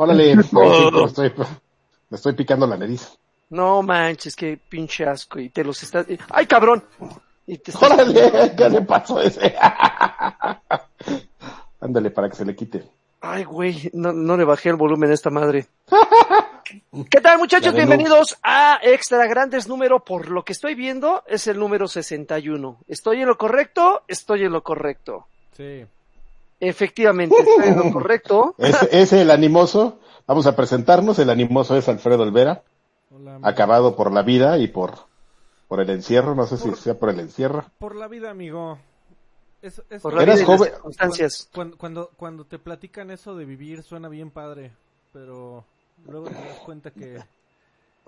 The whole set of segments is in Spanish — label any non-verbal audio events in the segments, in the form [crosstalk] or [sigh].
Órale, [laughs] me estoy, me estoy picando la nariz. No manches, qué pinche asco. Y te los estás... ¡Ay, cabrón! Y te estás- Órale, ¿qué le pasó ese? [laughs] Ándale, para que se le quite. Ay, güey, no, no le bajé el volumen a esta madre. [laughs] ¿Qué tal, muchachos? Bienvenidos a Extra Grandes número, por lo que estoy viendo, es el número 61. ¿Estoy en lo correcto? Estoy en lo correcto. Sí. Efectivamente, estoy en lo correcto. [laughs] Ese, ese el animoso, vamos a presentarnos, el animoso es Alfredo Olvera, Hola, acabado por la vida y por, por el encierro, no sé si sea por el encierro. Por la vida, amigo. Es, es- Por la Eras vida y las joven- circunstancias. Cuando, cuando, cuando te platican eso de vivir suena bien padre, pero luego te das cuenta que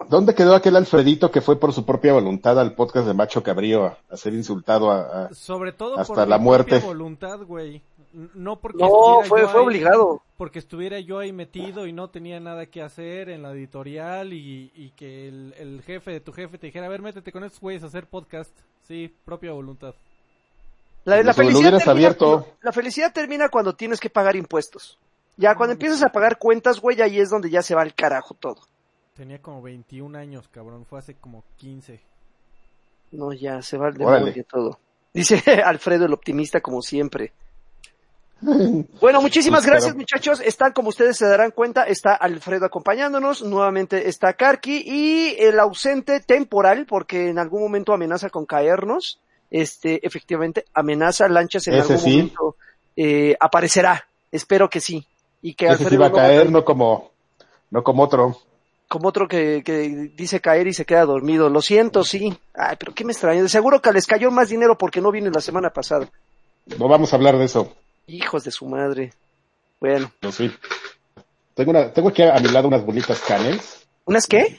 ¿Dónde quedó aquel Alfredito que fue por su propia voluntad al podcast de Macho Cabrío a, a ser insultado a, a- sobre todo Hasta por la mi muerte. propia voluntad, güey. No porque No, estuviera fue, yo fue ahí- obligado. porque estuviera yo ahí metido y no tenía nada que hacer en la editorial y, y que el, el jefe de tu jefe te dijera, a ver, métete con estos güeyes a hacer podcast. Sí, propia voluntad. La, felicidad termina, abierto. la felicidad termina cuando tienes que pagar impuestos. Ya cuando empiezas a pagar cuentas, güey, ahí es donde ya se va al carajo todo. Tenía como 21 años, cabrón. Fue hace como 15. No, ya se va Órale. demonio todo. Dice [laughs] Alfredo el optimista como siempre. Bueno, muchísimas gracias muchachos. Están, como ustedes se darán cuenta, está Alfredo acompañándonos, nuevamente está Karki y el ausente temporal, porque en algún momento amenaza con caernos, este, efectivamente, amenaza lanchas en Ese algún sí. momento, eh, aparecerá. Espero que sí. Y que ese Alfredo sí va a caer, no como, no como otro. como otro que, que dice caer y se queda dormido. Lo siento, sí. Ay, pero qué me extraña. De seguro que les cayó más dinero porque no vine la semana pasada. No vamos a hablar de eso. Hijos de su madre. Bueno. pero sí. Tengo una, tengo aquí a mi lado unas bolitas canels. ¿Unas qué?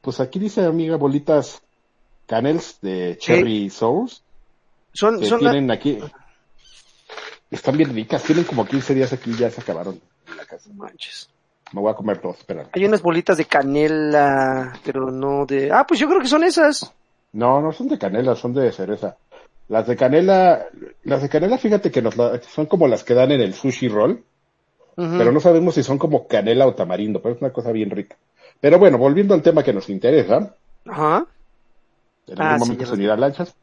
Pues aquí dice amiga bolitas canels de cherry sauce. Son, que son la- tienen aquí. Están bien ricas, tienen como 15 días aquí, ya se acabaron en la casa. manches. Me voy a comer dos, espera. Hay unas bolitas de canela, pero no de... Ah, pues yo creo que son esas. No, no son de canela, son de cereza. Las de canela, las de canela, fíjate que nos la- son como las que dan en el sushi roll, pero no sabemos si son como canela o tamarindo, pero es una cosa bien rica. Pero bueno, volviendo al tema que nos interesa, Ajá. en Ah, algún momento se unirá lanchas.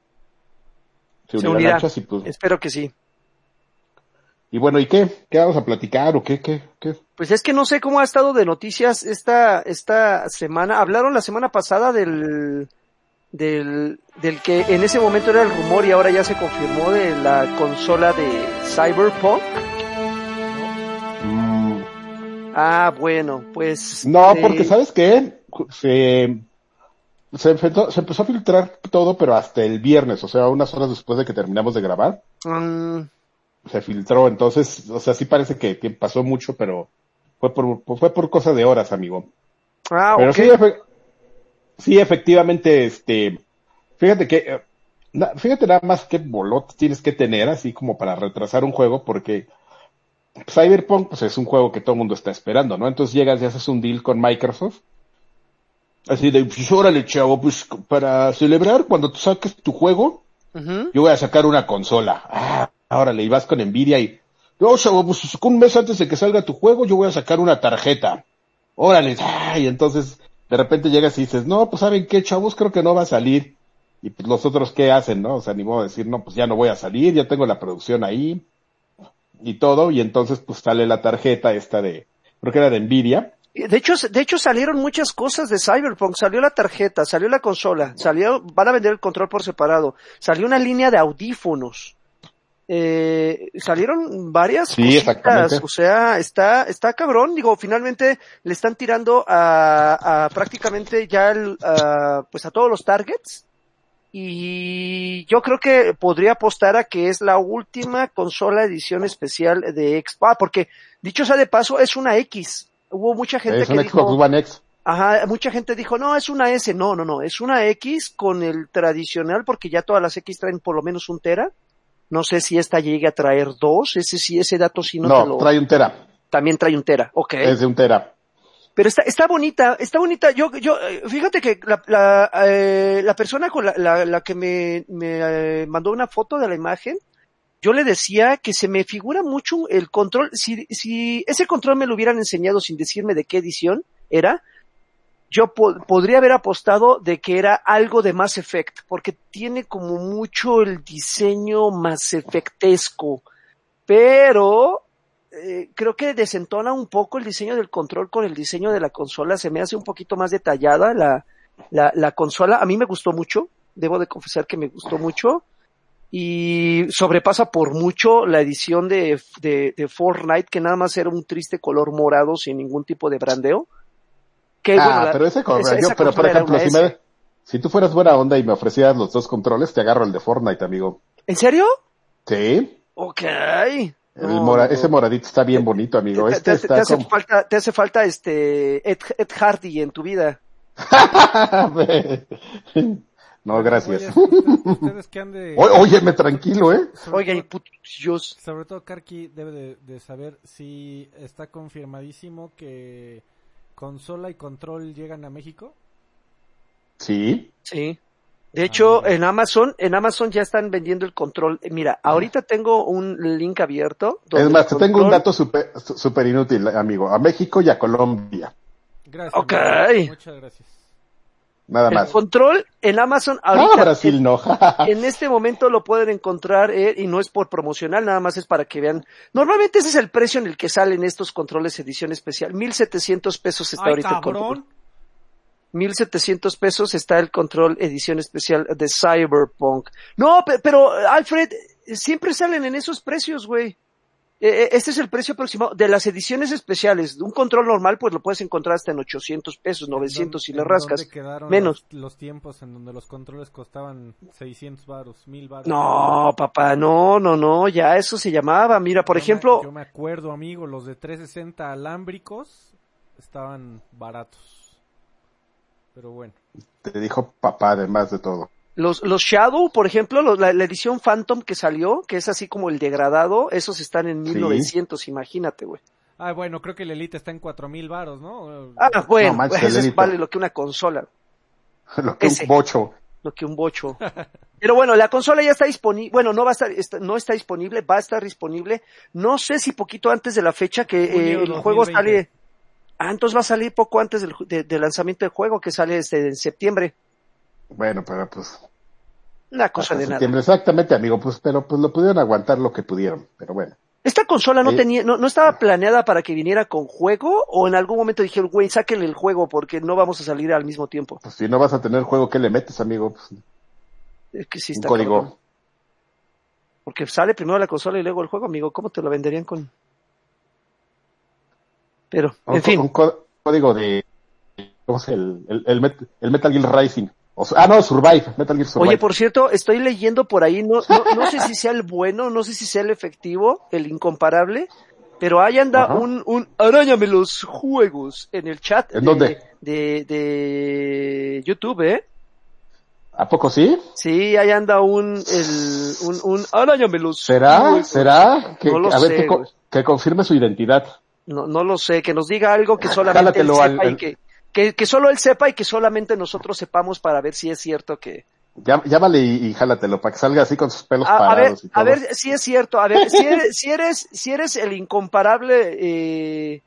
Se Se unirá unirá. lanchas y pues, Espero que sí. y bueno, ¿y qué? ¿Qué vamos a platicar o qué, qué, qué? Pues es que no sé cómo ha estado de noticias esta, esta semana. Hablaron la semana pasada del, del, del que en ese momento era el rumor y ahora ya se confirmó de la consola de Cyberpunk. Mm, Ah, bueno, pues. No, eh, porque ¿sabes qué? Se, se, empezó, se empezó a filtrar todo, pero hasta el viernes, o sea, unas horas después de que terminamos de grabar, mm, se filtró. Entonces, o sea, sí parece que, que pasó mucho, pero fue por, fue por cosa de horas, amigo. ah, Pero sí, sí, efectivamente, este, fíjate que, eh, fíjate nada más qué bolot tienes que tener, así como para retrasar un juego, porque Cyberpunk, pues es un juego que todo el mundo está esperando, ¿no? Entonces llegas y haces un deal con Microsoft. Así de, pues órale, chavo, pues para celebrar cuando tú saques tu juego, yo voy a sacar una consola. Ah, órale, y vas con Nvidia y, no, chavo, pues un mes antes de que salga tu juego, yo voy a sacar una tarjeta. Órale, ah, y entonces de repente llegas y dices, no, pues saben qué, chavos, creo que no va a salir. Y pues los otros qué hacen, ¿no? O sea, ni modo de decir, no, pues ya no voy a salir, ya tengo la producción ahí y todo, y entonces pues sale la tarjeta esta de, creo que era de Nvidia. De hecho, de hecho salieron muchas cosas de Cyberpunk. Salió la tarjeta, salió la consola, salió, van a vender el control por separado. Salió una línea de audífonos. Eh, salieron varias Sí, cositas. O sea, está, está cabrón. Digo, finalmente le están tirando a, a prácticamente ya el, a, pues a todos los targets. Y yo creo que podría apostar a que es la última consola edición especial de Xbox, Ah, porque dicho sea de paso, es una X. Hubo mucha gente Es que dijo, One X. ajá, mucha gente dijo, no, es una S. No, no, no, es una X con el tradicional porque ya todas las X traen por lo menos un tera. No sé si esta llegue a traer dos, ese sí, ese dato sí no, No, te lo... trae un tera. También trae un tera, ok. Es de un tera. Pero está, está bonita, está bonita. Yo, yo, eh, fíjate que la, la, eh, la persona con la, la, la que me, me eh, mandó una foto de la imagen, yo le decía que se me figura mucho el control, si, si ese control me lo hubieran enseñado sin decirme de qué edición era, yo po- podría haber apostado de que era algo de Mass Effect, porque tiene como mucho el diseño Mass Effectesco, pero eh, creo que desentona un poco el diseño del control con el diseño de la consola, se me hace un poquito más detallada la, la, la consola, a mí me gustó mucho, debo de confesar que me gustó mucho, y sobrepasa por mucho la edición de, de, de Fortnite, que nada más era un triste color morado sin ningún tipo de brandeo. Que, ah, bueno, pero ese corre. esa- yo, esa pero por ejemplo, si, me, si tú fueras buena onda y me ofrecieras los dos controles, te agarro el de Fortnite, amigo. ¿En serio? Sí. Ok. El No, mora- no. Ese moradito está bien bonito, amigo. Te, Este te- te está hace como... falta, te hace falta este Ed, Ed Hardy en tu vida. [laughs] no, gracias. Oye, usted- ustedes que han de... [laughs] O- óyeme, tranquilo, ¿eh? Oiga, y putos. Sobre todo Karki debe de, de saber si está confirmadísimo que consola y control llegan a México. Sí. Sí. De hecho, Ah. en Amazon, en Amazon ya están vendiendo el control. Mira, ahorita tengo un link abierto. donde Es más, te tengo un dato súper super inútil, amigo. A México y a Colombia. Gracias. Ok. amigo. Muchas gracias. Nada El más. control en Amazon Ah. Brasil no. [laughs] En este momento lo pueden encontrar eh, y no es por promocional, nada más es para que vean. Normalmente ese es el precio en el que salen estos controles edición especial. 1700 pesos está Ay, ahorita el control. cabrón. 1700 pesos está el control edición especial de Cyberpunk. No, pe- pero Alfred, siempre salen en esos precios, güey. Eh, eh, Este es el precio aproximado de las ediciones especiales. Un control normal, pues lo puedes encontrar hasta en 800 pesos, 900 si ¿En le dónde rascas. quedaron Menos. Los, los tiempos en donde los controles costaban 600 varos, 1000 varos. No, papá, no, no, no, ya eso se llamaba. Mira, por Yo me- ejemplo, yo me acuerdo, amigo, los de 360 alámbricos estaban baratos. Pero bueno. Te dijo papá, además de todo. Los, los Shadow, por ejemplo, los- la, la edición Phantom que salió, que es así como el degradado, esos están en Sí. 1900, imagínate, güey. Ah, bueno, creo que el Elite está en 4000 varos, ¿no? Ah, bueno, No manches, pues, eso es- vale lo que una consola, [laughs] Lo que Ese. un bocho. lo que un bocho. [laughs] Pero bueno, la consola ya está disponible, bueno, no va a estar, está- no está disponible, va a estar disponible. No sé si poquito antes de la fecha que eh, el 2020. juego sale. Ah, entonces va a salir poco antes del, ju- de- del lanzamiento del juego, que sale este, en septiembre. Bueno, pero pues. Una cosa de nada. Exactamente, amigo. Pues, pero pues lo pudieron aguantar lo que pudieron. Pero bueno. ¿Esta consola no Sí. tenía, no, no estaba planeada para que viniera con juego? ¿O en algún momento dijeron, güey, sáquenle el juego porque no vamos a salir al mismo tiempo? Pues si no vas a tener juego, ¿qué le metes, amigo? Pues, Es que sí un está código. cabrón. Porque sale primero la consola y luego el juego, amigo. ¿Cómo te lo venderían con...? Pero, Un, en fin. un có- código de. ¿Cómo llama? El, el, el, Met- el Metal Gear Rising. O sea- ah, no, Survive. Metal Gear Survive. Oye, por cierto, estoy leyendo por ahí, no, no, no sé si sea el bueno, no sé si sea el efectivo, el incomparable, pero ahí anda Ajá. un, un aráñame los juegos en el chat ¿En de, dónde? de, de YouTube, ¿eh? ¿A poco sí? Sí, ahí anda un, el, un, un aráñame los ¿Será? juegos. ¿Será? Que, No lo a ver, sé, que, co- güey. que confirme su identidad. No, no lo sé, que nos diga algo que solamente él Jálatelo sepa al- y al- que, que, que solo él sepa y que solamente nosotros sepamos para ver si es cierto que... Llá- Llámale y, y jálatelo para que salga así con sus pelos A, a ver, parados y todo. a ver si es cierto, a ver, si eres, [laughs] si eres, si eres el incomparable eh,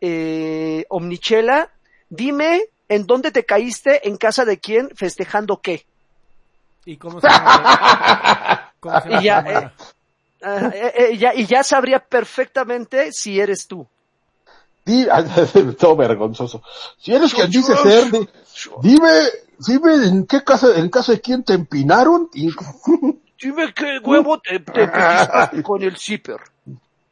eh, Omnichela, dime en dónde te caíste, en casa de quién, festejando qué. ¿Y cómo se llama? [laughs] ¿Cómo se llama Y ya, hermana? Ah, eh, eh, ya, y ya sabría perfectamente si eres tú. Di- [laughs] todo vergonzoso. Si eres quien dice ser, di- dime, dime en qué casa, en casa de quién te empinaron y [laughs] Dime qué huevo te, te [laughs] con el zipper.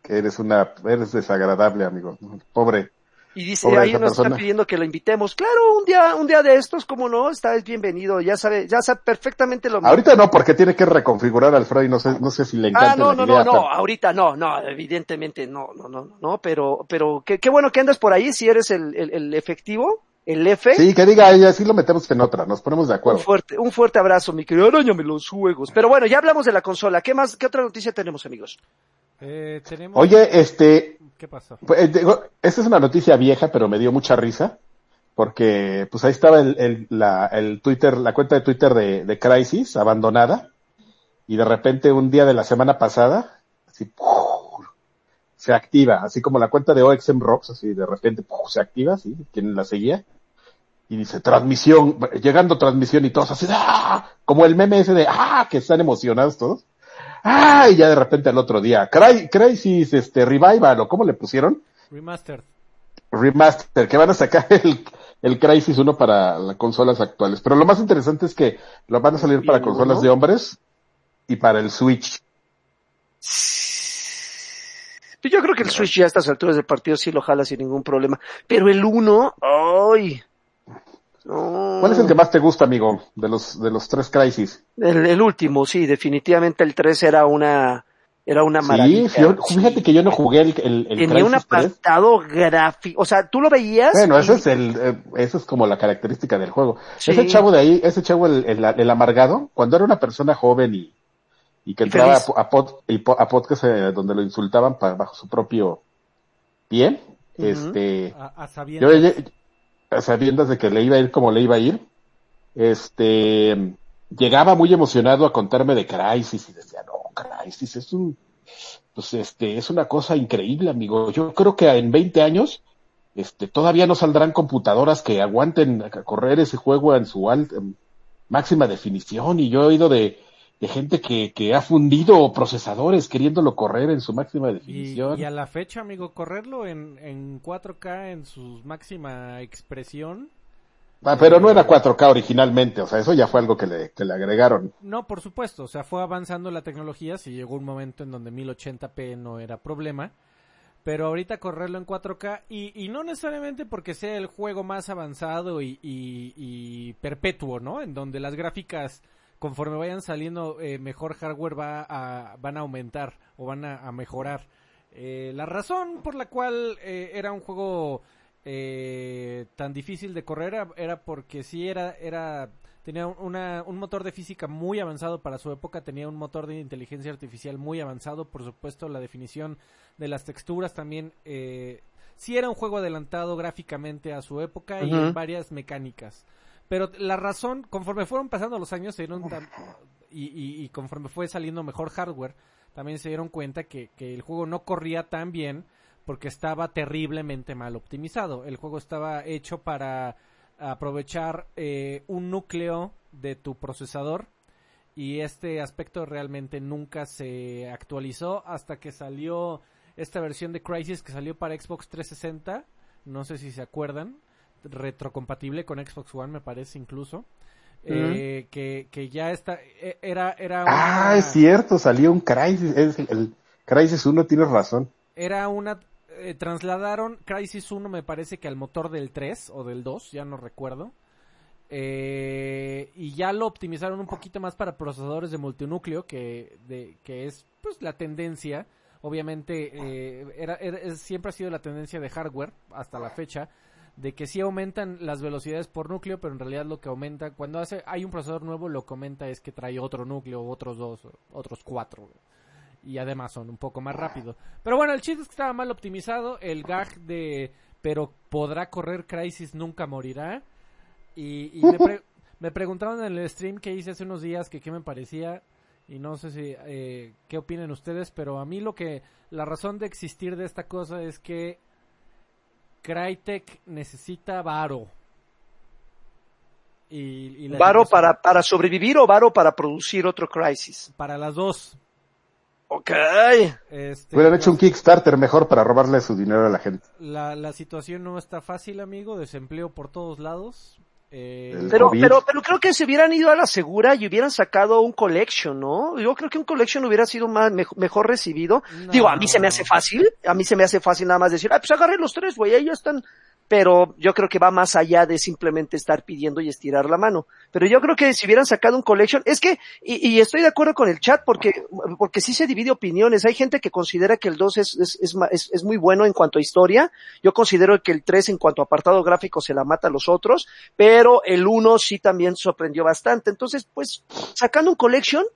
que eres una, eres desagradable, amigo. Pobre. Y dice, Pobre ahí nos están persona. pidiendo que lo invitemos. Claro, un día, un día de estos, como no, está es bienvenido, ya sabe, ya sabe perfectamente lo mismo. Ahorita no, porque tiene que reconfigurar al Freddy, no sé, no sé si le encanta Ah, no, no, idea, no, no, pero- ahorita no, no, evidentemente no, no, no, no, pero, pero qué, qué bueno que andas por ahí, si eres el, el, el efectivo, el F. Sí, que diga ella, sí lo metemos en otra, nos ponemos de Un acuerdo. fuerte, un fuerte abrazo, mi querido. Arañame los juegos. Pero bueno, ya hablamos de la consola. ¿Qué más, qué otra noticia tenemos, amigos? Eh, tenemos... Oye, este, ¿Qué pasó? Pues, eh, digo, esta es una noticia vieja, pero me dio mucha risa, porque pues ahí estaba el, el, la, el Twitter, la cuenta de Twitter de, de Crisis abandonada, y de repente un día de la semana pasada, así, ¡puf! Se activa, así como la cuenta de OXM Rocks, así de repente ¡puf! se activa, así, quien la seguía, y dice transmisión, llegando transmisión y todos así, ¡ah! como el meme ese de, ¡ah! que están emocionados todos. ¡Ah! Y ya de repente al otro día, Cry- Crisis, este, Revival, o cómo le pusieron, Remastered. Remaster, que van a sacar el, el Crisis 1 para las consolas actuales. Pero lo más interesante es que lo van a salir para consolas de hombres y para el Switch. Yo creo que el Switch ya a estas alturas del partido sí lo jala sin ningún problema. Pero el 1, ¡ay! No. ¿Cuál es el que más te gusta, amigo, de los, de los tres Crisis? El, el último, sí, definitivamente el 3 era una, era una Sí, maravilla. fíjate fíjate que yo no jugué el, el, el Tenía un Crysis 3. apartado gráfico, o sea, tú lo veías. Bueno, y- ese es el, eh, eso es como la característica del juego. Sí. Ese chavo de ahí, ese chavo el, el, el amargado, cuando era una persona joven y, y que entraba a, pod- podcast eh, donde lo insultaban pa- bajo su propio pie, este, A, a yo, sabiendas. a sabiendas de que le iba a ir como le iba a ir, este, llegaba muy emocionado a contarme de Crisis y decía, no, Crisis es un, pues este, es una cosa increíble, amigo. Yo creo que en 20 años, este, todavía no saldrán computadoras que aguanten a correr ese juego en su alt, en máxima definición y yo he oído de, de gente que, que ha fundido procesadores queriéndolo correr en su máxima definición. y a la fecha, amigo, correrlo en, en 4K en su máxima expresión. Ah, pero no era 4K originalmente, o sea, eso ya fue algo que le, que le agregaron. No, por supuesto, o sea, fue avanzando la tecnología, si llegó un momento en donde 1080p no era problema, pero ahorita correrlo en 4K y, y no necesariamente porque sea el juego más avanzado y, y- y perpetuo, ¿no? En donde las gráficas, conforme vayan saliendo eh, mejor hardware, va a, van a aumentar o van a, a mejorar. Eh, la razón por la cual eh, era un juego eh, tan difícil de correr era, era porque sí era, era tenía una, un motor de física muy avanzado para su época, tenía un motor de inteligencia artificial muy avanzado, por supuesto la definición de las texturas también, eh, sí era un juego adelantado gráficamente a su época y en varias mecánicas. Pero la razón, conforme fueron pasando los años se dieron y, y- y conforme fue saliendo mejor hardware, también se dieron cuenta que, que el juego no corría tan bien porque estaba terriblemente mal optimizado. El juego estaba hecho para aprovechar eh, un núcleo de tu procesador y este aspecto realmente nunca se actualizó hasta que salió esta versión de Crysis que salió para Xbox 360, no sé si se acuerdan, retrocompatible con Xbox One me parece incluso. eh, que, que ya está e- era era Ah, es cierto, salió un Crisis, es el, el Crisis 1, tienes razón. era una eh, trasladaron Crisis 1 me parece que al motor del 3 o del 2, ya no recuerdo. Eh, y ya lo optimizaron un poquito más para procesadores de multinúcleo, que, de, que es pues la tendencia. Obviamente, eh, era, siempre ha sido la tendencia de hardware hasta la fecha, de que sí aumentan las velocidades por núcleo, pero en realidad lo que aumenta, cuando hace, hay un procesador nuevo, lo que aumenta es que trae otro núcleo, otros dos, otros cuatro y además son un poco más rápido. Pero bueno, el chiste es que estaba mal optimizado. El gag de pero podrá correr Crisis nunca morirá. Y, y me, pre- me preguntaron en el stream que hice hace unos días que qué me parecía. Y no sé si eh, qué opinen ustedes, pero a mí lo que la razón de existir de esta cosa es que Crytek necesita varo. Y, ¿Varo para, para sobrevivir o varo para producir otro Crisis? para las dos. Ok. Este, Hubieran pues, hecho un Kickstarter mejor para robarle su dinero a la gente. La, la situación no está fácil, amigo. Desempleo por todos lados. Eh, Pero, COVID. pero, pero creo que se hubieran ido a la segura y hubieran sacado un collection, ¿no? Yo creo que un collection hubiera sido más, mej- mejor recibido. No. Digo, a mí se me hace fácil, a mí se me hace fácil nada más decir, ah, pues agarré los tres, güey, ahí ya están. Pero yo creo que va más allá de simplemente estar pidiendo y estirar la mano. Pero yo creo que si hubieran sacado un collection, es que, y, estoy de acuerdo con el chat porque, porque sí se divide opiniones. Hay gente que considera que el 2 es, es, es- es muy bueno en cuanto a historia. Yo considero que el 3 en cuanto a apartado gráfico se la mata a los otros, pero el 1 sí también sorprendió bastante. Entonces, pues, sacando un collection,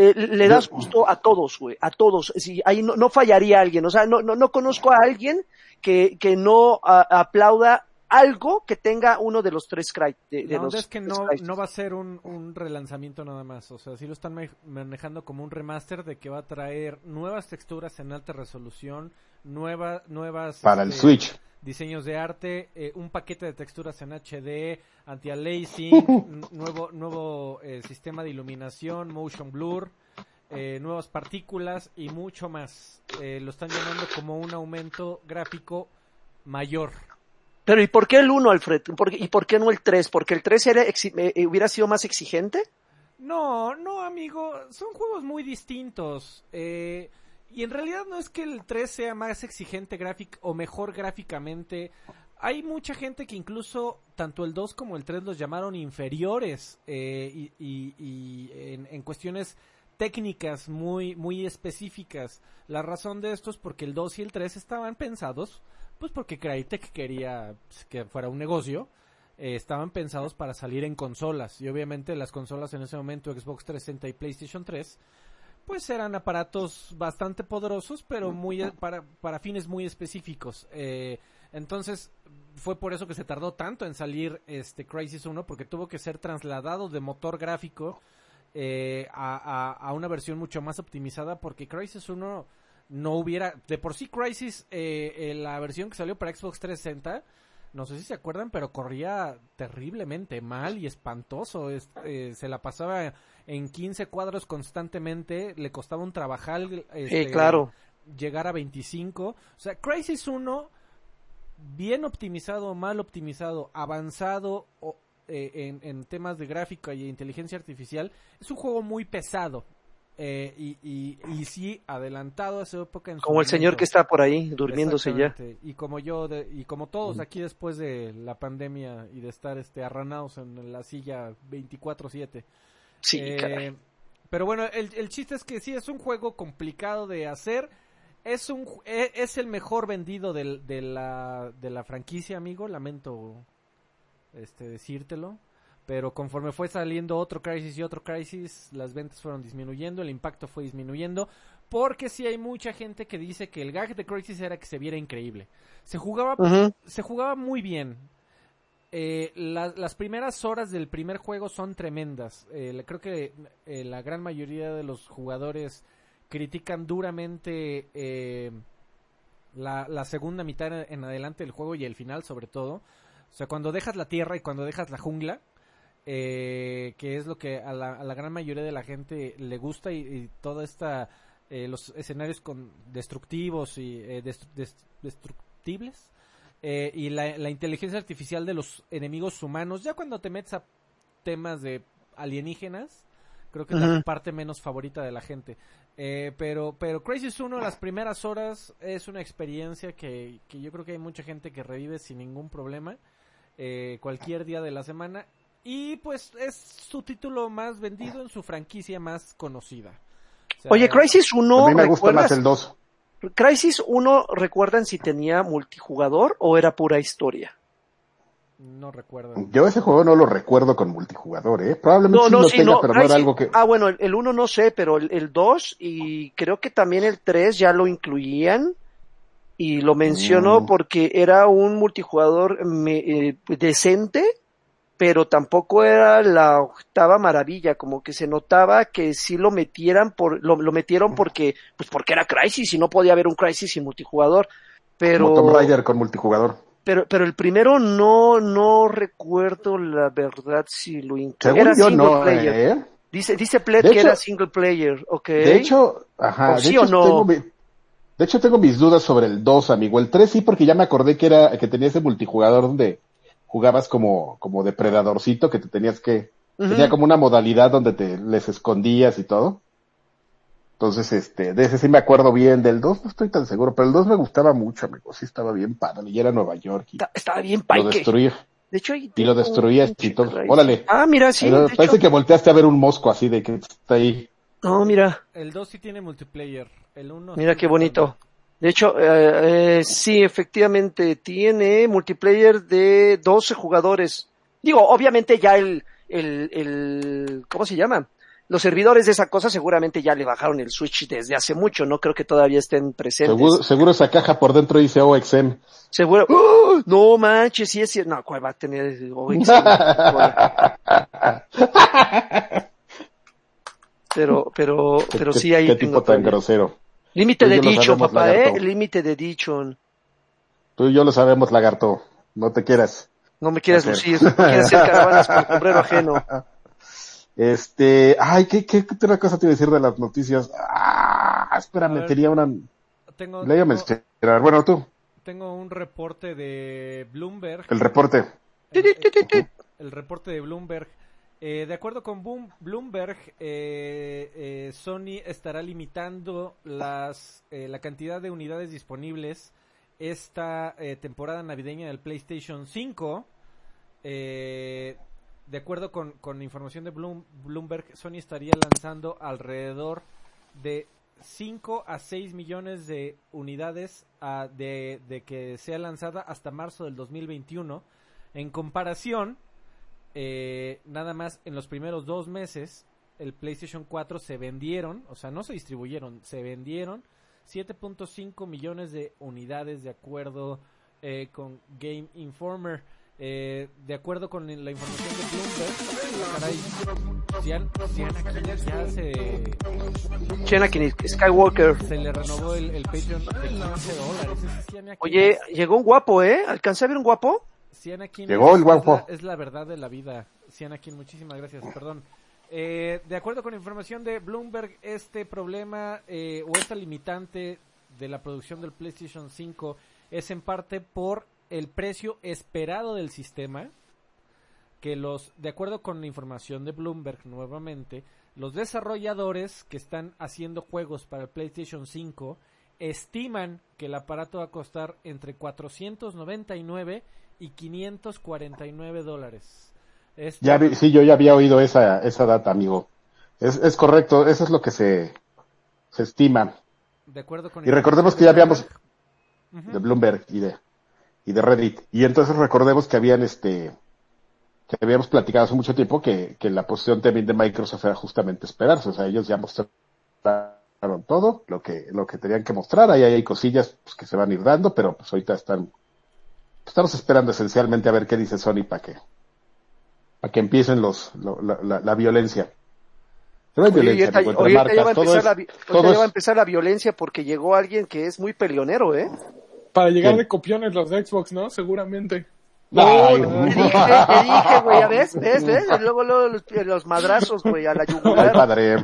eh, le das gusto a todos, güey, a todos. Sí, ahí no, no fallaría alguien, o sea, no, no, no conozco a alguien que, que no a- aplauda algo que tenga uno de los tres cry. De, de La los onda es que no, no va a ser un, un relanzamiento nada más. O sea, sí lo están manejando como un remaster de que va a traer nuevas texturas en alta resolución, nueva, nuevas... Para el este, Switch. Diseños de arte, eh, un paquete de texturas en HD, anti-aliasing, [laughs] nuevo, nuevo eh, sistema de iluminación, motion blur, eh, nuevas partículas y mucho más. Eh, lo están llamando como un aumento gráfico mayor. Pero ¿y por qué el 1, Alfred? ¿Por qué- ¿Y por qué no el 3? ¿Porque el 3 era hubiera sido más exigente? No, no, amigo, son juegos muy distintos. Eh, y en realidad no es que el 3 sea más exigente gráfic o mejor gráficamente. Hay mucha gente que incluso tanto el 2 como el 3 los llamaron inferiores eh, y, y- y en, en cuestiones técnicas muy, muy específicas. La razón de esto es porque el 2 y el 3 estaban pensados, pues porque Crytek quería pues, que fuera un negocio eh, estaban pensados para salir en consolas y obviamente las consolas en ese momento Xbox 360 y PlayStation 3 pues eran aparatos bastante poderosos pero muy e- para, para fines muy específicos. Eh, entonces fue por eso que se tardó tanto en salir este Crisis 1 porque tuvo que ser trasladado de motor gráfico eh, a, a- a una versión mucho más optimizada porque Crisis 1 no hubiera de por sí Crisis eh, eh, la versión que salió para Xbox 360 no sé si se acuerdan, pero corría terriblemente mal y espantoso. Es- eh, se la pasaba en 15 cuadros constantemente, le costaba un trabajal este, Sí, claro. llegar a 25. O sea, Crisis 1, bien optimizado, mal optimizado, avanzado o, eh, en, en temas de gráfica y inteligencia artificial, es un juego muy pesado. Eh, y, y, y sí, adelantado a su época. En su Como el señor que está por ahí durmiéndose ya. Y como yo, de- y como todos aquí después de la pandemia y de estar este arranados en la silla 24/7. Sí, Eh, caray. pero bueno, el, el chiste es que sí, es un juego complicado de hacer. Es un e- es el mejor vendido del- de, la, de la franquicia, amigo. Lamento este decírtelo. Pero conforme fue saliendo otro Crisis y otro Crisis, las ventas fueron disminuyendo, el impacto fue disminuyendo. Porque sí hay mucha gente que dice que el gag de Crisis era que se viera increíble. Se jugaba se jugaba muy bien. Eh, la- las primeras horas del primer juego son tremendas. Eh, creo que eh, la gran mayoría de los jugadores critican duramente eh, la, la segunda mitad en adelante del juego y el final sobre todo. O sea, cuando dejas la tierra y cuando dejas la jungla, eh, que es lo que a la, a la gran mayoría de la gente le gusta y, y toda esta eh, los escenarios con destructivos y eh, destru- des- destructibles eh, y la, la inteligencia artificial de los enemigos humanos. Ya cuando te metes a temas de alienígenas creo que es la parte menos favorita de la gente. Eh, pero pero Crisis 1 las primeras horas es una experiencia que, que yo creo que hay mucha gente que revive sin ningún problema eh, cualquier día de la semana y pues es su título más vendido en su franquicia más conocida O sea, Oye, Crisis 1, a mí me gusta más ¿recuerdas? el 2. Crisis 1, ¿recuerdan si tenía multijugador o era pura historia? no recuerdo Yo ese juego no lo recuerdo con multijugador, ¿eh? Probablemente No, sí no, lo sí, tenga, no. pero no era algo que... Ah, bueno, el, el 1 no sé, pero el, el 2 y creo que también el 3 ya lo incluían. Y lo menciono Mm. porque era un multijugador me- eh, decente, pero tampoco era la octava maravilla, como que se notaba que sí lo metieran por, lo, lo metieron porque, pues porque era Crisis y no podía haber un Crisis sin multijugador. Pero, Como Tomb Raider con multijugador. pero, pero el primero no, no recuerdo la verdad si lo incluía. Era single no, player. ¿eh? Dice, dice Pled que hecho- era single player, ok. De hecho, ajá, ¿O de sí hecho o no? tengo mi- de hecho tengo mis dudas sobre el 2, amigo. El 3 sí, porque ya me acordé que era, que tenía ese multijugador donde jugabas como, como depredadorcito que te tenías que, tenía como una modalidad donde te les escondías y todo. Entonces, este, de ese sí me acuerdo bien, del 2 no estoy tan seguro, pero el 2 me gustaba mucho, amigo, sí estaba bien padre, y era Nueva York y Está- estaba bien lo paique. destruía, De hecho, ahí y lo destruías y todo. Órale. Ah, mira, sí. Pero parece hecho. que volteaste a ver un mosco así de que está ahí. No, mira, el 2 sí tiene multiplayer el 1 mira qué bonito. De hecho, eh, eh, sí, efectivamente, tiene multiplayer de 12 jugadores. Digo, obviamente ya el, el, el, ¿cómo se llama? los servidores de esa cosa seguramente ya le bajaron el switch desde hace mucho, no creo que todavía estén presentes. Seguro, seguro esa caja por dentro dice OXM. Seguro. ¡Oh! No manches, sí es cierto. No, ¿cuál va a tener OXM? [laughs] pero, pero, pero ¿Qué- sí ahí Qué tipo tan grosero. Límite de dicho, sabemos, papá, lagarto. eh. Límite de dicho. Tú y yo lo sabemos, lagarto. No te quieras. No me quieras lucir, no quieres hacer caravanas por sombrero ajeno. [laughs] Este, ay, ¿qué, qué, qué otra cosa te iba a decir de las noticias? Ah, espérame, tenía una, Tengo, le tengo, mencionar. Bueno, tú, tengo un reporte de Bloomberg. el reporte. Ti, ti. el reporte de Bloomberg. Eh, de acuerdo con Boom- Bloomberg, eh, eh, Sony estará limitando las, eh, la cantidad de unidades disponibles esta eh, temporada navideña del PlayStation 5. Eh, de acuerdo con, con información de Bloom- Bloomberg, Sony estaría lanzando alrededor de 5 a 6 millones de unidades ah, de, de que sea lanzada hasta marzo del 2021. En comparación, eh, nada más en los primeros dos meses, el PlayStation 4 se vendieron, o sea, no se distribuyeron, se vendieron 7.5 millones de unidades de acuerdo eh, con Game Informer. Eh, de acuerdo con la información de Bloomberg, caray, ya se, Skywalker. se le renovó el, el Patreon de 15 dólares. Oye, llegó un guapo, ¿eh? ¿Alcancé a ver un guapo? Cianakin Llegó es, el guapo. Es la, es la verdad de la vida. Cianakin, muchísimas gracias. Perdón. Eh, de acuerdo con información de Bloomberg, este problema eh, o esta limitante de la producción del PlayStation 5 es en parte por el precio esperado del sistema que los, de acuerdo con la información de Bloomberg nuevamente, los desarrolladores que están haciendo juegos para el PlayStation 5 estiman que el aparato va a costar entre 499 y 549 dólares. Esto- Ya vi- sí, yo ya había oído esa, esa data, amigo. Es, es correcto, eso es lo que se, se estima de acuerdo con Y recordemos que ya habíamos- de Bloomberg y de, y de Reddit. Y entonces recordemos que habían este, que habíamos platicado hace mucho tiempo que, que la posición también de Microsoft era justamente esperarse. O sea, ellos ya mostraron todo lo que, lo que tenían que mostrar. Ahí hay cosillas pues, que se van a ir dando, pero pues ahorita están, estamos esperando esencialmente a ver qué dice Sony para que, para que empiecen los, lo- la, la- la violencia. No hay violencia, ya va a. Todo es, la todo ya va a empezar la violencia porque llegó alguien que es muy peleonero, ¿eh? Para llegar ¿Quién? de copiones los de Xbox, ¿no? Seguramente. Ay, te dije, te dije, [laughs] güey, ya ves, ves, ves, luego, luego los, los madrazos, güey, a la Ay, yugular. padre.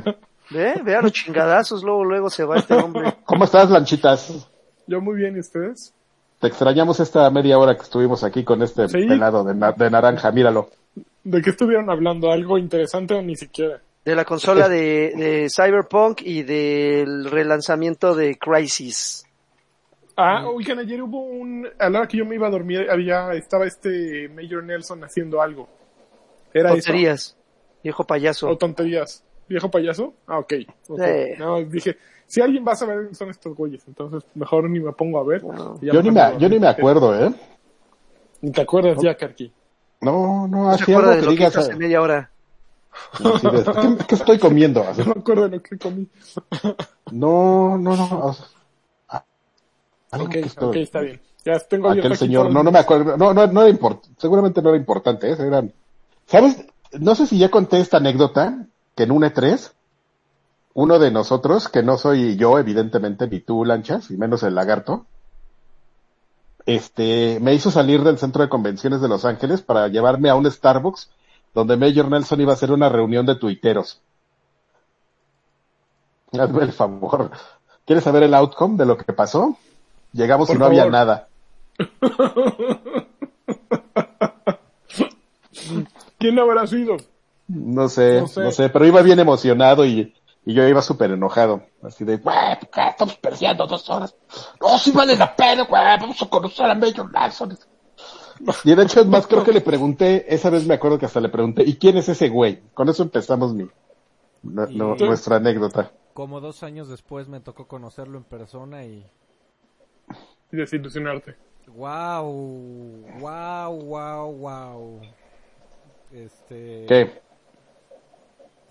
Ve, ve a los chingadazos, luego, luego se va este hombre. ¿Cómo estás, Lanchitas? Yo muy bien, ¿y ustedes? Te extrañamos esta media hora que estuvimos aquí con este Sí. pelado de, na- de naranja, míralo. ¿De qué estuvieron hablando? ¿Algo interesante o ni siquiera? De la consola [laughs] de, de Cyberpunk y del relanzamiento de Crisis. Ah, oigan, ayer hubo un... A la hora que yo me iba a dormir, había, estaba este Major Nelson haciendo algo. ¿Era eso? Tonterías. Viejo payaso. ¿O tonterías? ¿Viejo payaso? Ah, ok. ok. Sí. No, dije, si alguien va a saber son estos güeyes, entonces mejor ni me pongo a ver. No. Yo ni, me, yo ni me acuerdo, ¿eh? Ni te acuerdas ya, Karki. No, no, ¿No así acuerda algo de que lo que digas. hizo hace media hora? así de, ¿qué, qué estoy comiendo? Así, [laughs] No me acuerdo de lo que comí. No, no, no. o sea, ah, algo Ok, que estoy- ok, está bien. Ya tengo Aquel señor, no, no me acuerdo, no, no, no era importante, seguramente no era importante, ¿eh? eran, ¿sabes? No sé si ya conté esta anécdota, que en un E3, uno de nosotros, que no soy yo, evidentemente, ni tú, Lanchas, y menos el lagarto, este, me hizo salir del centro de convenciones de Los Ángeles para llevarme a un Starbucks, donde Major Nelson iba a hacer una reunión de tuiteros. Hazme el favor. ¿Quieres saber el outcome de lo que pasó? Llegamos Por y no había nada. [laughs] ¿Quién habrá sido? No sé, No no sé. sé, pero iba bien emocionado y, y yo iba súper enojado. Así de, güey, ¿qué? Estamos perdiendo dos horas. No, sí vale la pena, güey, vamos a conocer a Major Nelson. Y de hecho, es más, creo que le pregunté, esa vez me acuerdo que hasta le pregunté, ¿y quién es ese güey? Con eso empezamos mi, no- no- Y- nuestra anécdota. Como dos años después me tocó conocerlo en persona y... Y desilusionarte. Wow, wow, wow, wow. Este... ¿Qué?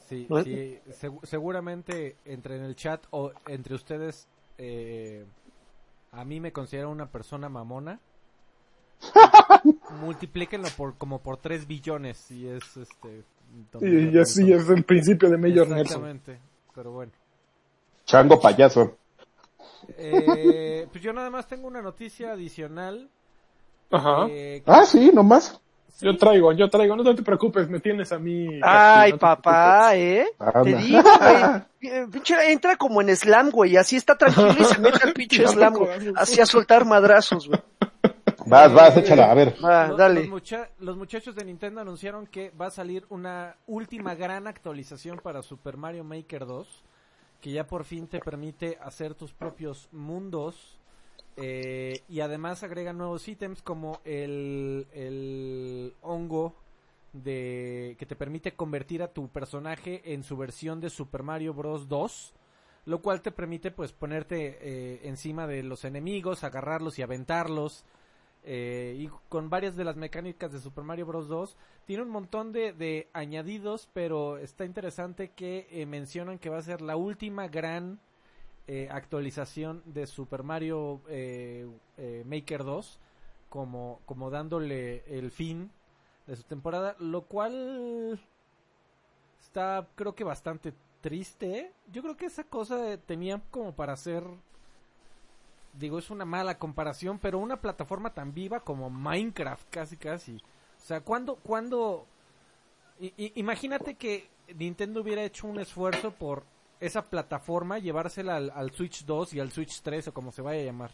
Sí, ¿No? sí, segu- seguramente entre en el chat o entre ustedes, eh, a mí me considero una persona mamona. [laughs] Multiplíquenlo por como por 3 billones y es este. Y así es el principio de Mayor Nelson. Exactamente, pero bueno. Chango payaso. Eh, pues yo nada más tengo una noticia adicional. Ajá. eh, que- Ah, sí, nomás. Yo traigo, yo traigo, no te preocupes, me tienes a mí. Ay, no papá, ¿eh? Anda. Te digo, güey. eh, Pinche, entra como en slam, güey. Así está tranquilo y se mete al pinche [laughs] slam, güey. Así a soltar madrazos, güey. Vas, vas, échala, a ver. Va, Los, dale. los mucha- los muchachos de Nintendo anunciaron que va a salir una última gran actualización para Super Mario Maker 2, que ya por fin te permite hacer tus propios mundos eh, y además agrega nuevos ítems como el, el hongo de que te permite convertir a tu personaje en su versión de Super Mario Bros 2 lo cual te permite pues ponerte eh, encima de los enemigos, agarrarlos y aventarlos eh, y con varias de las mecánicas de Super Mario Bros. 2. Tiene un montón de, de añadidos, pero está interesante que eh, mencionan que va a ser la última gran eh, actualización de Super Mario eh, eh, Maker 2, como, como dándole el fin de su temporada, lo cual está creo que bastante triste. Yo creo que esa cosa tenía como para hacer digo, es una mala comparación, pero una plataforma tan viva como Minecraft, casi casi. O sea, cuando, cuando, imagínate que Nintendo hubiera hecho un esfuerzo por esa plataforma, llevársela al, al Switch 2 y al Switch 3 o como se vaya a llamar.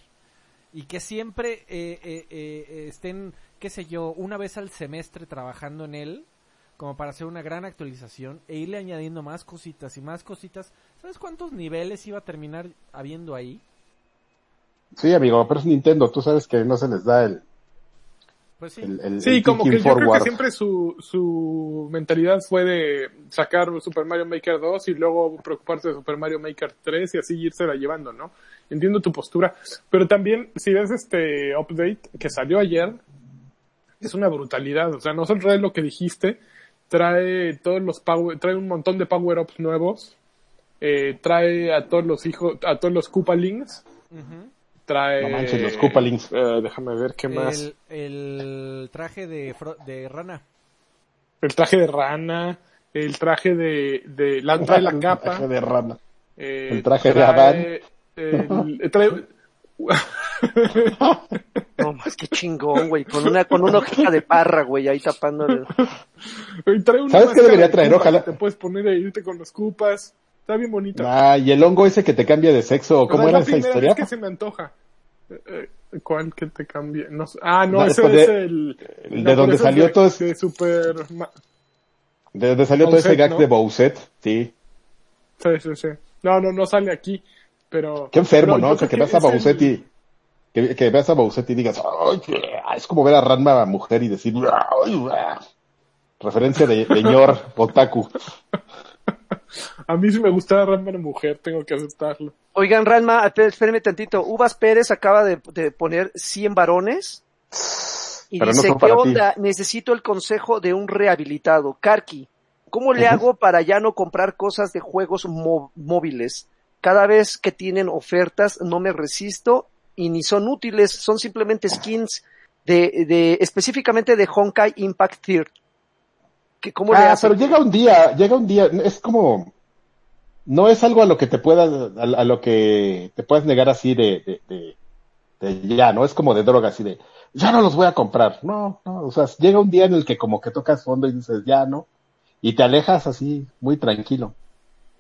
Y que siempre eh, eh, eh, estén, qué sé yo, una vez al semestre trabajando en él, como para hacer una gran actualización e irle añadiendo más cositas y más cositas. ¿Sabes cuántos niveles iba a terminar habiendo ahí? Sí, amigo, pero es Nintendo, tú sabes que no se les da el, Pues sí. el, el- Sí, el como que yo creo que siempre su, su mentalidad fue de sacar Super Mario Maker 2 y luego preocuparse de Super Mario Maker 3 y así irse la llevando, ¿no? Entiendo tu postura, pero también si ves este update que salió ayer, es una brutalidad, o sea, no solo trae lo que dijiste, trae todos los power, trae un montón de power-ups nuevos, eh, trae a todos los hijos, a todos los Koopalings, Ujú. Trae... No manches, los Koopalings. eh, déjame ver qué más. El, el traje de, rana. el traje de rana, el traje de, de la, trae la [laughs] capa, Traje de rana. eh, el traje de Adán. el- trae- [laughs] No, más que chingón, güey. Con una, con una hojita de parra, güey, ahí tapándole. [laughs] trae una ¿Sabes qué debería de traer? Ojalá- Te puedes poner e irte con los cupas. Está bien bonito. Ah, y el hongo ese que te cambia de sexo, ¿cómo es era esa historia? vez que se me antoja. Eh, eh, ¿Cuál que te cambie? No. Ah, no, No, ese de- es el... el no, de donde ese es salió de- todo es- De Super... ¿De dónde salió todo ese gag ¿no? de Bowsette? Sí. Sí, sí, sí. No, no, no sale aquí. Pero... Qué enfermo, pero ¿no? O sea, que veas a es el- Bowsette y... Que, que veas a Bowsette y digas, ¡ay, qué- es como ver a Ranma mujer y decir, ¡ay, ah". Referencia de, de ñor, otaku. A mí sí me gusta Rambo mujer, tengo que aceptarlo. Oigan, Ranma, espé- espérenme tantito. Uvas Pérez acaba de, de poner 100 varones. Y Pero no dice, son ¿qué para ti". onda? Necesito el consejo de un rehabilitado. Karki, ¿cómo le hago para ya no comprar cosas de juegos móviles? Cada vez que tienen ofertas no me resisto y ni son útiles, son simplemente skins de, de específicamente de Honkai Impact Cómo le Ah, hace? pero llega un día, llega un día, es como, no es algo a lo que te puedas, a, a lo que te puedas negar así de, de, de, de ya, ¿no? Es como de droga, así de, ya no los voy a comprar. No, no, o sea, llega un día en el que como que tocas fondo y dices, ya, ¿no? Y te alejas así, muy tranquilo.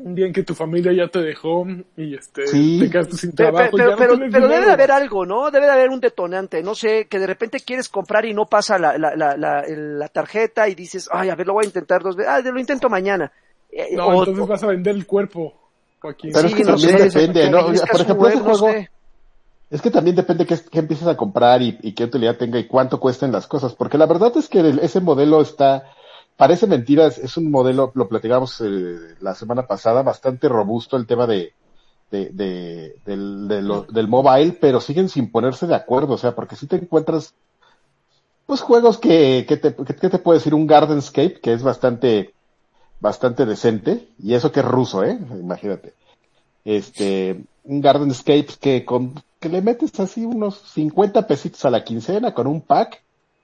Un día en que tu familia ya te dejó y este, Sí. te quedaste sin trabajo. pero, y ya no pero, tienes pero debe de haber algo, ¿no? Debe de haber un detonante, no sé, que de repente quieres comprar y no pasa la, la, la, la, tarjeta y dices, ay, a ver, lo voy a intentar dos veces, ah, lo intento mañana. Eh, No, o- entonces vas a vender el cuerpo, Joaquín. Pero sí, es que no también sé, depende, que ¿no? Por ejemplo, ese juego, sé. es que también depende qué, qué empieces a comprar y, y qué utilidad tenga y cuánto cuesten las cosas, porque la verdad es que el- ese modelo está, parece mentira, es, un modelo, lo platicamos eh, la semana pasada, bastante robusto el tema de, de, de- del, de del mobile, pero siguen sin ponerse de acuerdo, o sea, porque si te encuentras, pues juegos que, que te, que, que te puede decir un Gardenscape, que es bastante, bastante decente, y eso que es ruso, eh, imagínate. Este, un Garden Escapes que con, que le metes así unos 50 pesitos a la quincena con un pack,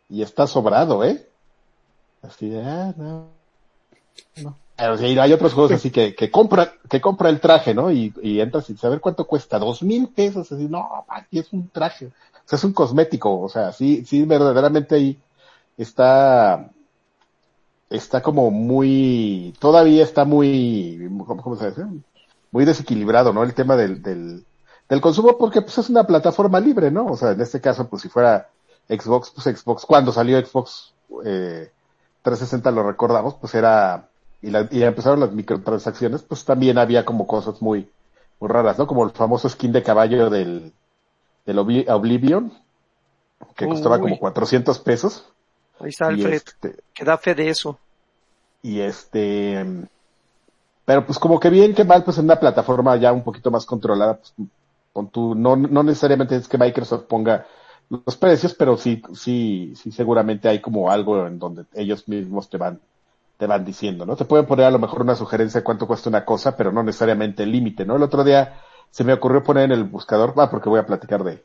y está sobrado, eh. Así ah, no. No. Pero sí, hay otros juegos así que, que compra, que compra el traje, ¿no? Y, y entras sin saber cuánto cuesta, dos mil pesos, así, no, es un traje. O sea, es un cosmético, o sea, sí, sí, verdaderamente ahí está, está como muy, todavía está muy, ¿cómo, cómo se dice? Muy desequilibrado, ¿no? El tema del, del, del consumo, porque pues es una plataforma libre, ¿no? O sea, en este caso, pues si fuera Xbox, pues Xbox, cuando salió Xbox, eh, 360 lo recordamos, pues era, y, la, y empezaron las microtransacciones, pues también había como cosas muy, muy raras, ¿no? Como el famoso skin de caballo del, del Obli- Oblivion, que costaba Uy. como 400 pesos. Ahí está Alfred, este, que da fe de eso. y este, pero pues como que bien que mal, pues en una plataforma ya un poquito más controlada, pues con tu, no, no necesariamente es que Microsoft ponga los precios, pero sí, sí, sí seguramente hay como algo en donde ellos mismos te van, te van diciendo, ¿no? Te pueden poner a lo mejor una sugerencia de cuánto cuesta una cosa, pero no necesariamente el límite, ¿no? El otro día se me ocurrió poner en el buscador, ah, porque voy a platicar de,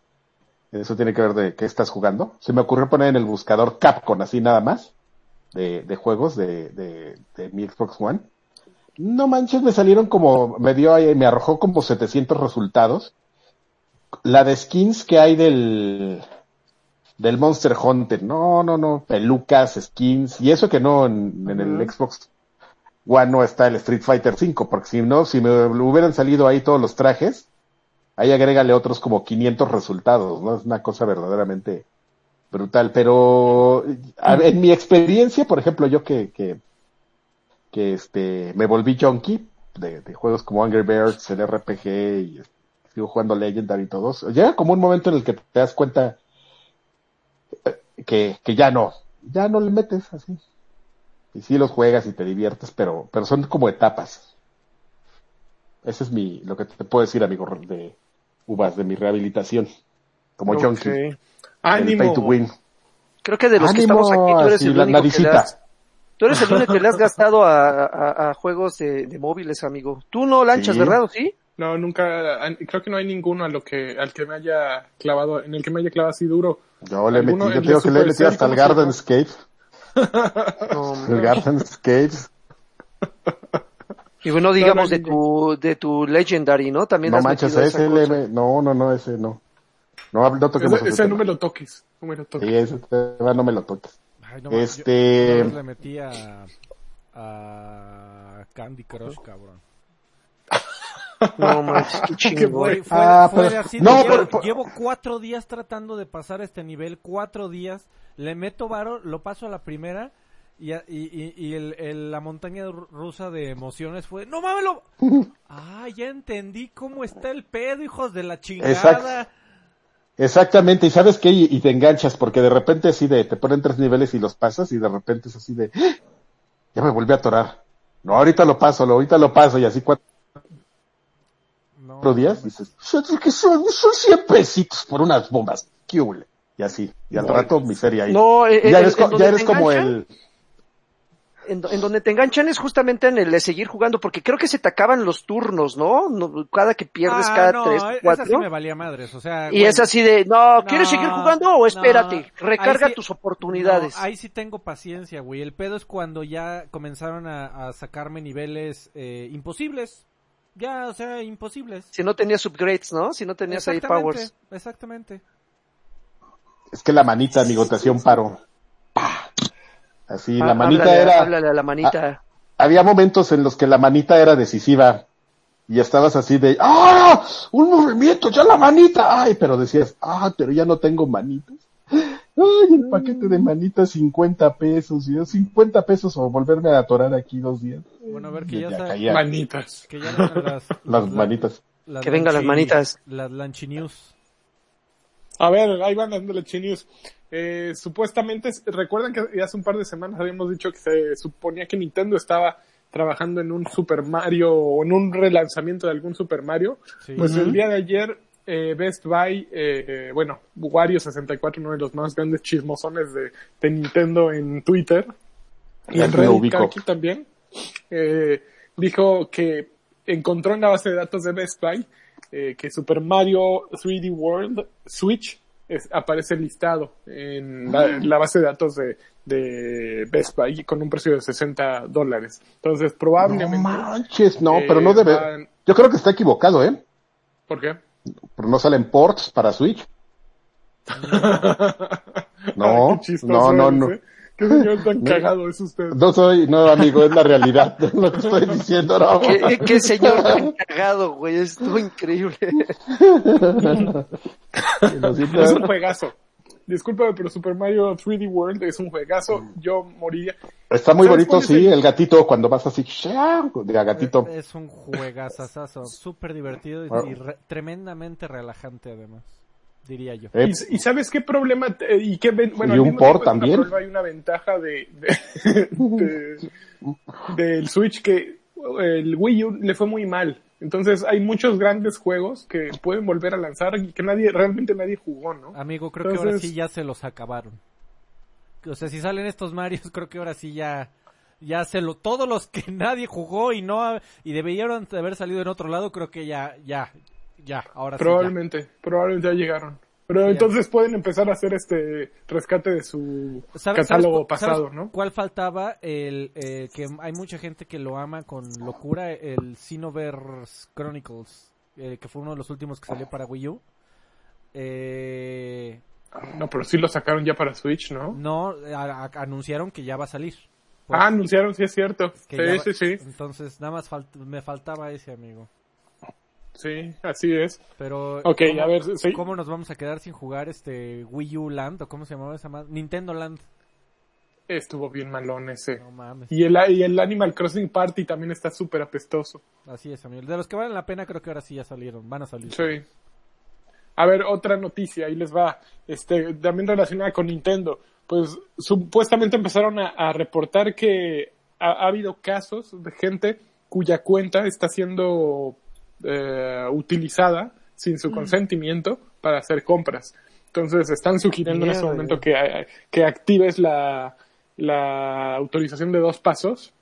eso tiene que ver de qué estás jugando. Se me ocurrió poner en el buscador Capcom, así nada más, de, de juegos de, de, de mi Xbox One. No manches, me salieron como, me dio me arrojó como 700 resultados. La de skins que hay del, del Monster Hunter, no, no, no, pelucas, skins, y eso que no, en, en el. Xbox One no está el Street Fighter 5, porque si no, si me hubieran salido ahí todos los trajes, ahí agrégale otros como 500 resultados, ¿no? Es una cosa verdaderamente brutal, pero a- en mi experiencia, por ejemplo, yo que, que, que este, me volví junkie de, de juegos como Angry Birds, el RPG y sigo jugando Legendary y todos, llega como un momento en el que te das cuenta eh, que, que ya no, ya no le metes así. Y sí los juegas y te diviertes, pero, pero son como etapas. Ese es mi, lo que te puedo decir, amigo, de uvas, de mi rehabilitación. Como junkie. Ok. del Ánimo. pay to win. Creo que de los que estamos aquí, tú eres el la único que le naricita. has, tú eres el único que le has gastado a, a- a juegos de, de móviles, amigo. Tú no lanchas, Sí. ¿verdad? ¿O ¿Sí? No, nunca, creo que no hay ninguno a lo que, al que me haya clavado, en el que me haya clavado así duro. Yo le metí, ¿Alguno, yo el te digo de que le he metido hasta el cómo se llama? Garden Escape. [laughs] No, El Garden Escape. Y bueno, digamos no, de tu, de tu Legendary, ¿no? También No has manches, ese le, no, no, no, ese no. No, no toquemos Ese, ese no me lo toques, no me lo toques. Sí, ese tema no me lo toques. Ay, no, Este- yo- yo vez le metí a, a Candy Crush, cabrón. No manches, qué [laughs] chingón. Güey, fue, Ah, fue pero- de así de, no, llevo, pero- pero- llevo cuatro días tratando de pasar este nivel, cuatro días, le meto varo, lo paso a la primera y, a- y, y, y el, el- la montaña ru- rusa de emociones fue, no mames, lo... [laughs] Ah, ya entendí cómo está el pedo, hijos de la chingada. Exacto. Exactamente, y sabes qué, y, y te enganchas, porque de repente así de, te ponen tres niveles y los pasas, y de repente es así de, ¡Ah! ya me volví a atorar. No, ahorita lo paso, lo- ahorita lo paso, y así cuatro No, días, dices, "Son- que son, son 100 pesitos por unas bombas, qué hule", Y así, y al rato miseria ahí. No, eh, ya eh, eres, en co- donde ya eres te como enganchan, el, En, do- en donde te enganchan es justamente en el de seguir jugando, porque creo que se te acaban los turnos, ¿no? No, cada que pierdes, Ah, cada no, tres, esa cuatro. sí me valía madres, o sea... Y es así de, no, ¿quieres No, seguir jugando o espérate? no, recarga sí- tus oportunidades. No, ahí sí tengo paciencia, güey. El pedo es cuando ya comenzaron a, a sacarme niveles eh, imposibles. Ya, o sea, imposibles. Si no tenías upgrades, ¿no? Si no tenías ahí powers. Exactamente. es que la manita, amigo, te hacía un paro. ¡Pah! Así, Ah, la manita háblale, era, háblale a la manita. había momentos en los que la manita era decisiva y estabas así de ¡Ah! ¡Un movimiento! ¡Ya la manita! ¡Ay! Pero decías ¡Ah! Pero ya no tengo manitas. ¡Ay! El paquete de manitas 50 pesos. Y yo 50 pesos o volverme a atorar aquí dos días. Bueno, a ver que ya, ya. Manitas. que ya vengan las, [laughs] Las la- manitas. las Que vengan las manitas. Las Lanchi News. A ver, ahí van dándole chinews. Eh, supuestamente, recuerdan que hace un par de semanas habíamos dicho que se suponía que Nintendo estaba trabajando en un Super Mario o en un relanzamiento de algún Super Mario. Sí. Pues el día de ayer, eh, Best Buy, eh, eh, bueno, Wario64, uno de los más grandes chismosones de, de Nintendo en Twitter y en Reddit también, eh, dijo que encontró en la base de datos de Best Buy eh, que Super Mario 3D World Switch es- aparece listado en la, base de datos de, de Best Buy con un precio de 60 dólares. Entonces No probablemente... manches, no, eh, pero no debe. van- Yo creo que está equivocado, ¿eh? ¿Por qué? Pero no salen ports para Switch. [laughs] No, Ay, qué chistoso no, no, eres, no. ¿eh? Qué señor tan [laughs] cagado es usted. No soy, no, amigo, es la realidad. [laughs] lo que estoy diciendo, no. Qué, qué señor tan cagado, güey. Estuvo increíble. Es un juegazo. Discúlpame, pero Super Mario 3D World es un juegazo. Yo moriría. Está muy ¿Sabes bonito, sí, el- el gatito cuando vas así, de gatito. Es un juegazazazo, [laughs] súper divertido y, Ah. y re- tremendamente relajante además, diría yo. Eh, ¿Y, y sabes qué problema? te- y qué ven- bueno, Y un port tiempo es una también. prueba y una ventaja de, de- [laughs] de- [laughs] del Switch que el Wii U le fue muy mal. Entonces hay muchos grandes juegos que pueden volver a lanzar y que nadie, realmente nadie jugó, ¿no? Amigo, creo que ahora sí ya se los acabaron. O sea, si salen estos Marios, [laughs] creo que ahora sí ya ya se lo todos los que [laughs] nadie jugó y no y debieron de haber salido en otro lado, creo que ya ya ya, ahora sí ya. Probablemente, probablemente ya llegaron. Pero Sí, entonces pueden empezar a hacer este rescate de su ¿Sabes- catálogo sabes pasado, sabes ¿no? ¿Cuál faltaba? El eh, que hay mucha gente que lo ama con locura, el Xenoverse Chronicles, eh, que fue uno de los últimos que salió para Wii U. Eh, No, pero sí lo sacaron ya para Switch, ¿no? no, a- a- anunciaron que ya va a salir. Pues, ah, anunciaron, sí es cierto. Sí, va- sí, sí. Entonces, nada más falt- me faltaba ese amigo. Sí, así es. Pero Ok, ¿cómo, a ver, sí. ¿cómo nos vamos a quedar sin jugar este Wii U Land o cómo se llamaba esa más? Nintendo Land. Estuvo bien malón ese. No mames. Y el, y el Animal Crossing Party también está súper apestoso. Así es, amigo. De los que valen la pena, creo que ahora sí ya salieron. Van a salir. Sí. A ver, otra noticia, ahí les va. Este, también relacionada con Nintendo. Pues supuestamente empezaron a, a reportar que ha, ha habido casos de gente cuya cuenta está siendo eh, utilizada sin su consentimiento para hacer compras. Entonces están sugiriendo en este Mierda. momento que, eh, que actives la, la autorización de dos pasos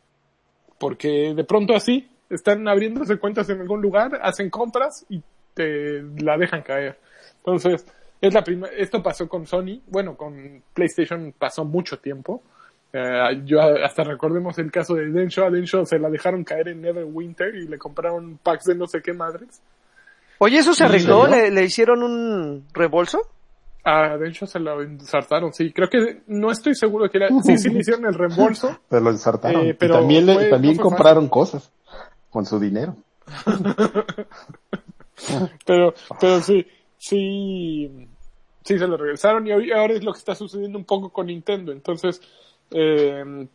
porque de pronto así están abriéndose cuentas en algún lugar, hacen compras y te la dejan caer. Entonces, es la primera, esto pasó con Sony, bueno, con PlayStation pasó mucho tiempo. Eh, yo hasta recordemos el caso de Densho, a Densho se la dejaron caer en Neverwinter y le compraron packs de no sé qué madres. Oye, ¿eso se ¿En arregló? ¿Le, le hicieron un reembolso? A Densho se lo ensartaron, sí. Creo que no estoy seguro que era, sí, sí le hicieron el reembolso. [laughs] Pero lo ensartaron. Eh, y pero también, le- fue- también no compraron cosas con su dinero. [laughs] pero, pero sí, sí, sí se lo regresaron y hoy- ahora es lo que está sucediendo un poco con Nintendo. Entonces, eh,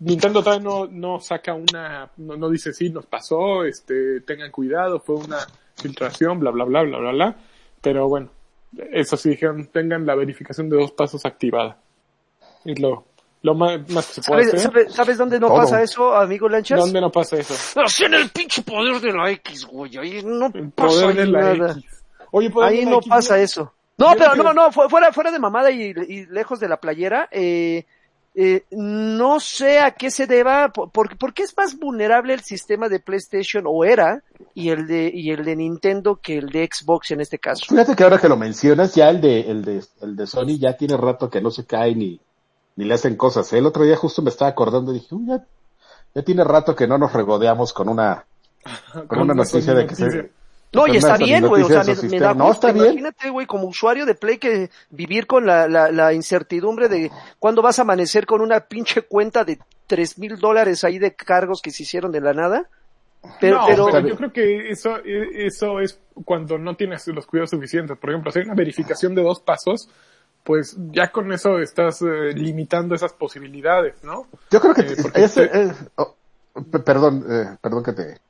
Nintendo todavía no, no saca una, no, no dice sí, nos pasó, este, tengan cuidado, fue una filtración, bla, bla, bla, bla, bla, bla. Pero bueno, eso sí dijeron, tengan la verificación de dos pasos activada. Es lo, lo más, más que se puede ¿Sabes, hacer. sabes- sabes dónde no Todo. pasa eso, amigo Lanchas? ¿Dónde no pasa eso? Así en el pinche poder de la X, güey. Ahí no El pasa poder de ahí la nada. X. Oye, poder Ahí de la no X, pasa eso. No, pero no, no, fu- fuera, fuera de mamada y, y lejos de la playera, eh, eh, no sé a qué se deba, por, por, por qué es más vulnerable el sistema de PlayStation o era y el de y el de Nintendo que el de Xbox en este caso. Fíjate que ahora que lo mencionas, ya el de, el de, el de Sony ya tiene rato que no se cae ni, ni le hacen cosas. El otro día justo me estaba acordando y dije, "Uy, ya, ya tiene rato que no nos regodeamos con una, con, una noticia de que noticia. se, No, y está bien, güey, o sea, me, da. No, gusto. está bien. Imagínate, güey, como usuario de Play que vivir con la, la, la incertidumbre de cuándo vas a amanecer con una pinche cuenta de tres mil dólares ahí de cargos que se hicieron de la nada. Pero, no, pero, pero yo creo que eso, eh, eso es cuando no tienes los cuidados suficientes. Por ejemplo, hay una verificación de dos pasos, pues ya con eso estás eh, limitando esas posibilidades, ¿no? yo creo que Eh, porque ese- te- eh, oh, p- perdón, eh, perdón que te,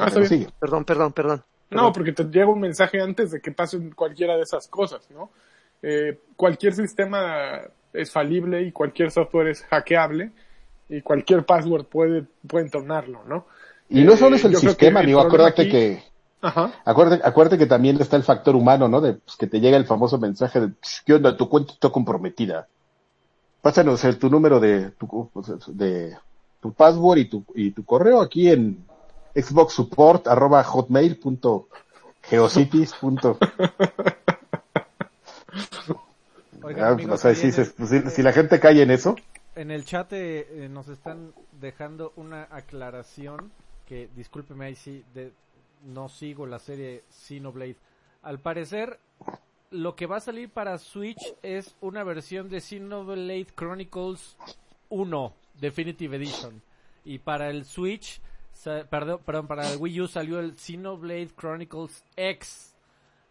Ah, sigue. perdón, perdón, No, porque te llega un mensaje antes de que pasen cualquiera de esas cosas, ¿no? Eh, cualquier sistema es falible y cualquier software es hackeable y cualquier password puede, puede entornarlo, ¿no? Y no solo Eh, es el sistema, problema acuérdate aquí- que, Ajá. acuérdate, acuérdate que también está el factor humano, ¿no? De pues, que te llega el famoso mensaje de, "Psh, ¿qué onda? Tu cuenta está comprometida. Pásanos el, tu número de, tu, de, tu password y tu, y tu correo aquí en Xbox Support arroba hotmail punto geocities punto. [laughs] Oigan, Ah, amigos, o sea, en se- el- si, si la gente cae en eso, En el chat eh, eh, nos están dejando una aclaración que, discúlpeme ahí sí, de, no sigo la serie Xenoblade. Al parecer, lo que va a salir para Switch es una versión de Xenoblade Chronicles 1 Definitive Edition. Y para el Switch, perdón, perdón, para el Wii U salió el Xenoblade Chronicles X.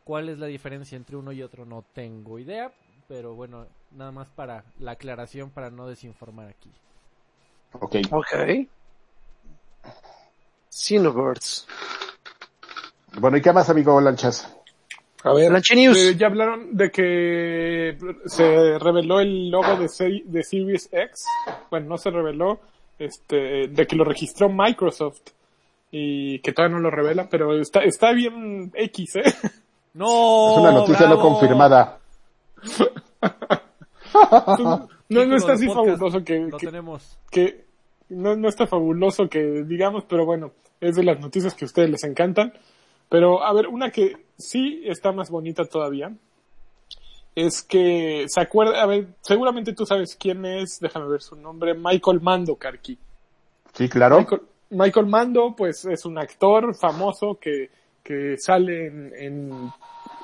¿Cuál es la diferencia entre uno y otro? No tengo idea, pero bueno, nada más para la aclaración para no desinformar aquí. ok. Ok. Xenobirds. Bueno, ¿y qué más, amigo Lanchas? A ver, Lanchi News. eh, ya hablaron de que se reveló el logo de, seri- de Series X. Bueno, no se reveló, este, de que lo registró Microsoft y que todavía no lo revela, pero está, está bien X, ¿eh? No, es una noticia no confirmada. No, no está así fabuloso que, Lo que, tenemos. que no, no está fabuloso que digamos, pero bueno, es de las noticias que a ustedes les encantan. Pero a ver, una que sí está más bonita todavía es que se acuerda, a ver, seguramente tú sabes quién es, déjame ver su nombre, Michael Mando, Karki. Sí, claro. Michael, Michael Mando, pues es un actor famoso que, que sale en, en,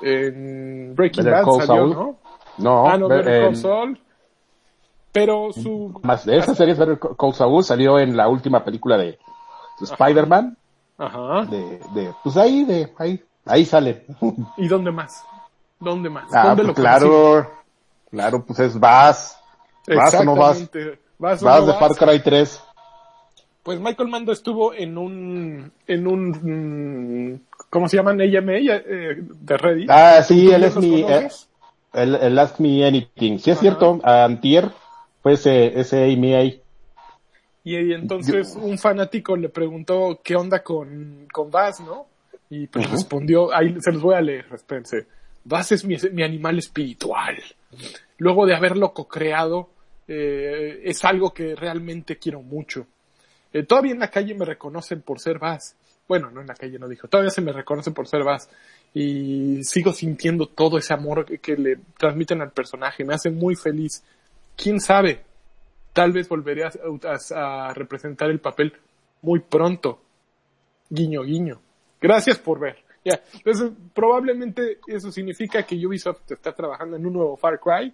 en Breaking Bad, salió, Saul. ¿no? No, ah, no, ve- Better Call en- Saul. Pero su, más de esa serie Better Call Saul salió en la última película de, de Spider-Man. ajá. De, de, pues ahí, de, ahí, ahí sale. ¿Y dónde más? ¿Dónde más? Ah, ¿Dónde pues lo claro, claro, pues es Vas. ¿Vas o no vas? ¿Vas o Vas no de vas? Far Cry 3. Pues Michael Mando estuvo en un, en un, ¿cómo se llaman? AMA eh, de Reddit. Ah, sí, ¿Tú él es mi, eh, conoces? el, el Ask Me Anything. Sí es Ajá. cierto, Antier fue ese, ese Amy ahí. Y, entonces un fanático le preguntó qué onda con, con Baz, ¿no? Y pues Ujú. respondió, ahí se los voy a leer, espérense. Baz es mi, animal espiritual. Luego de haberlo co-creado, eh, es algo que realmente quiero mucho. Eh, todavía en la calle me reconocen por ser Baz. Bueno, no en la calle no dijo, todavía se me reconoce por ser Baz. Y sigo sintiendo todo ese amor que, le transmiten al personaje. Me hace muy feliz. ¿Quién sabe? Tal vez volveré a- a representar el papel muy pronto. Guiño, guiño. Gracias por ver. [laughs] Entonces, probablemente eso significa que Ubisoft está trabajando en un nuevo Far Cry.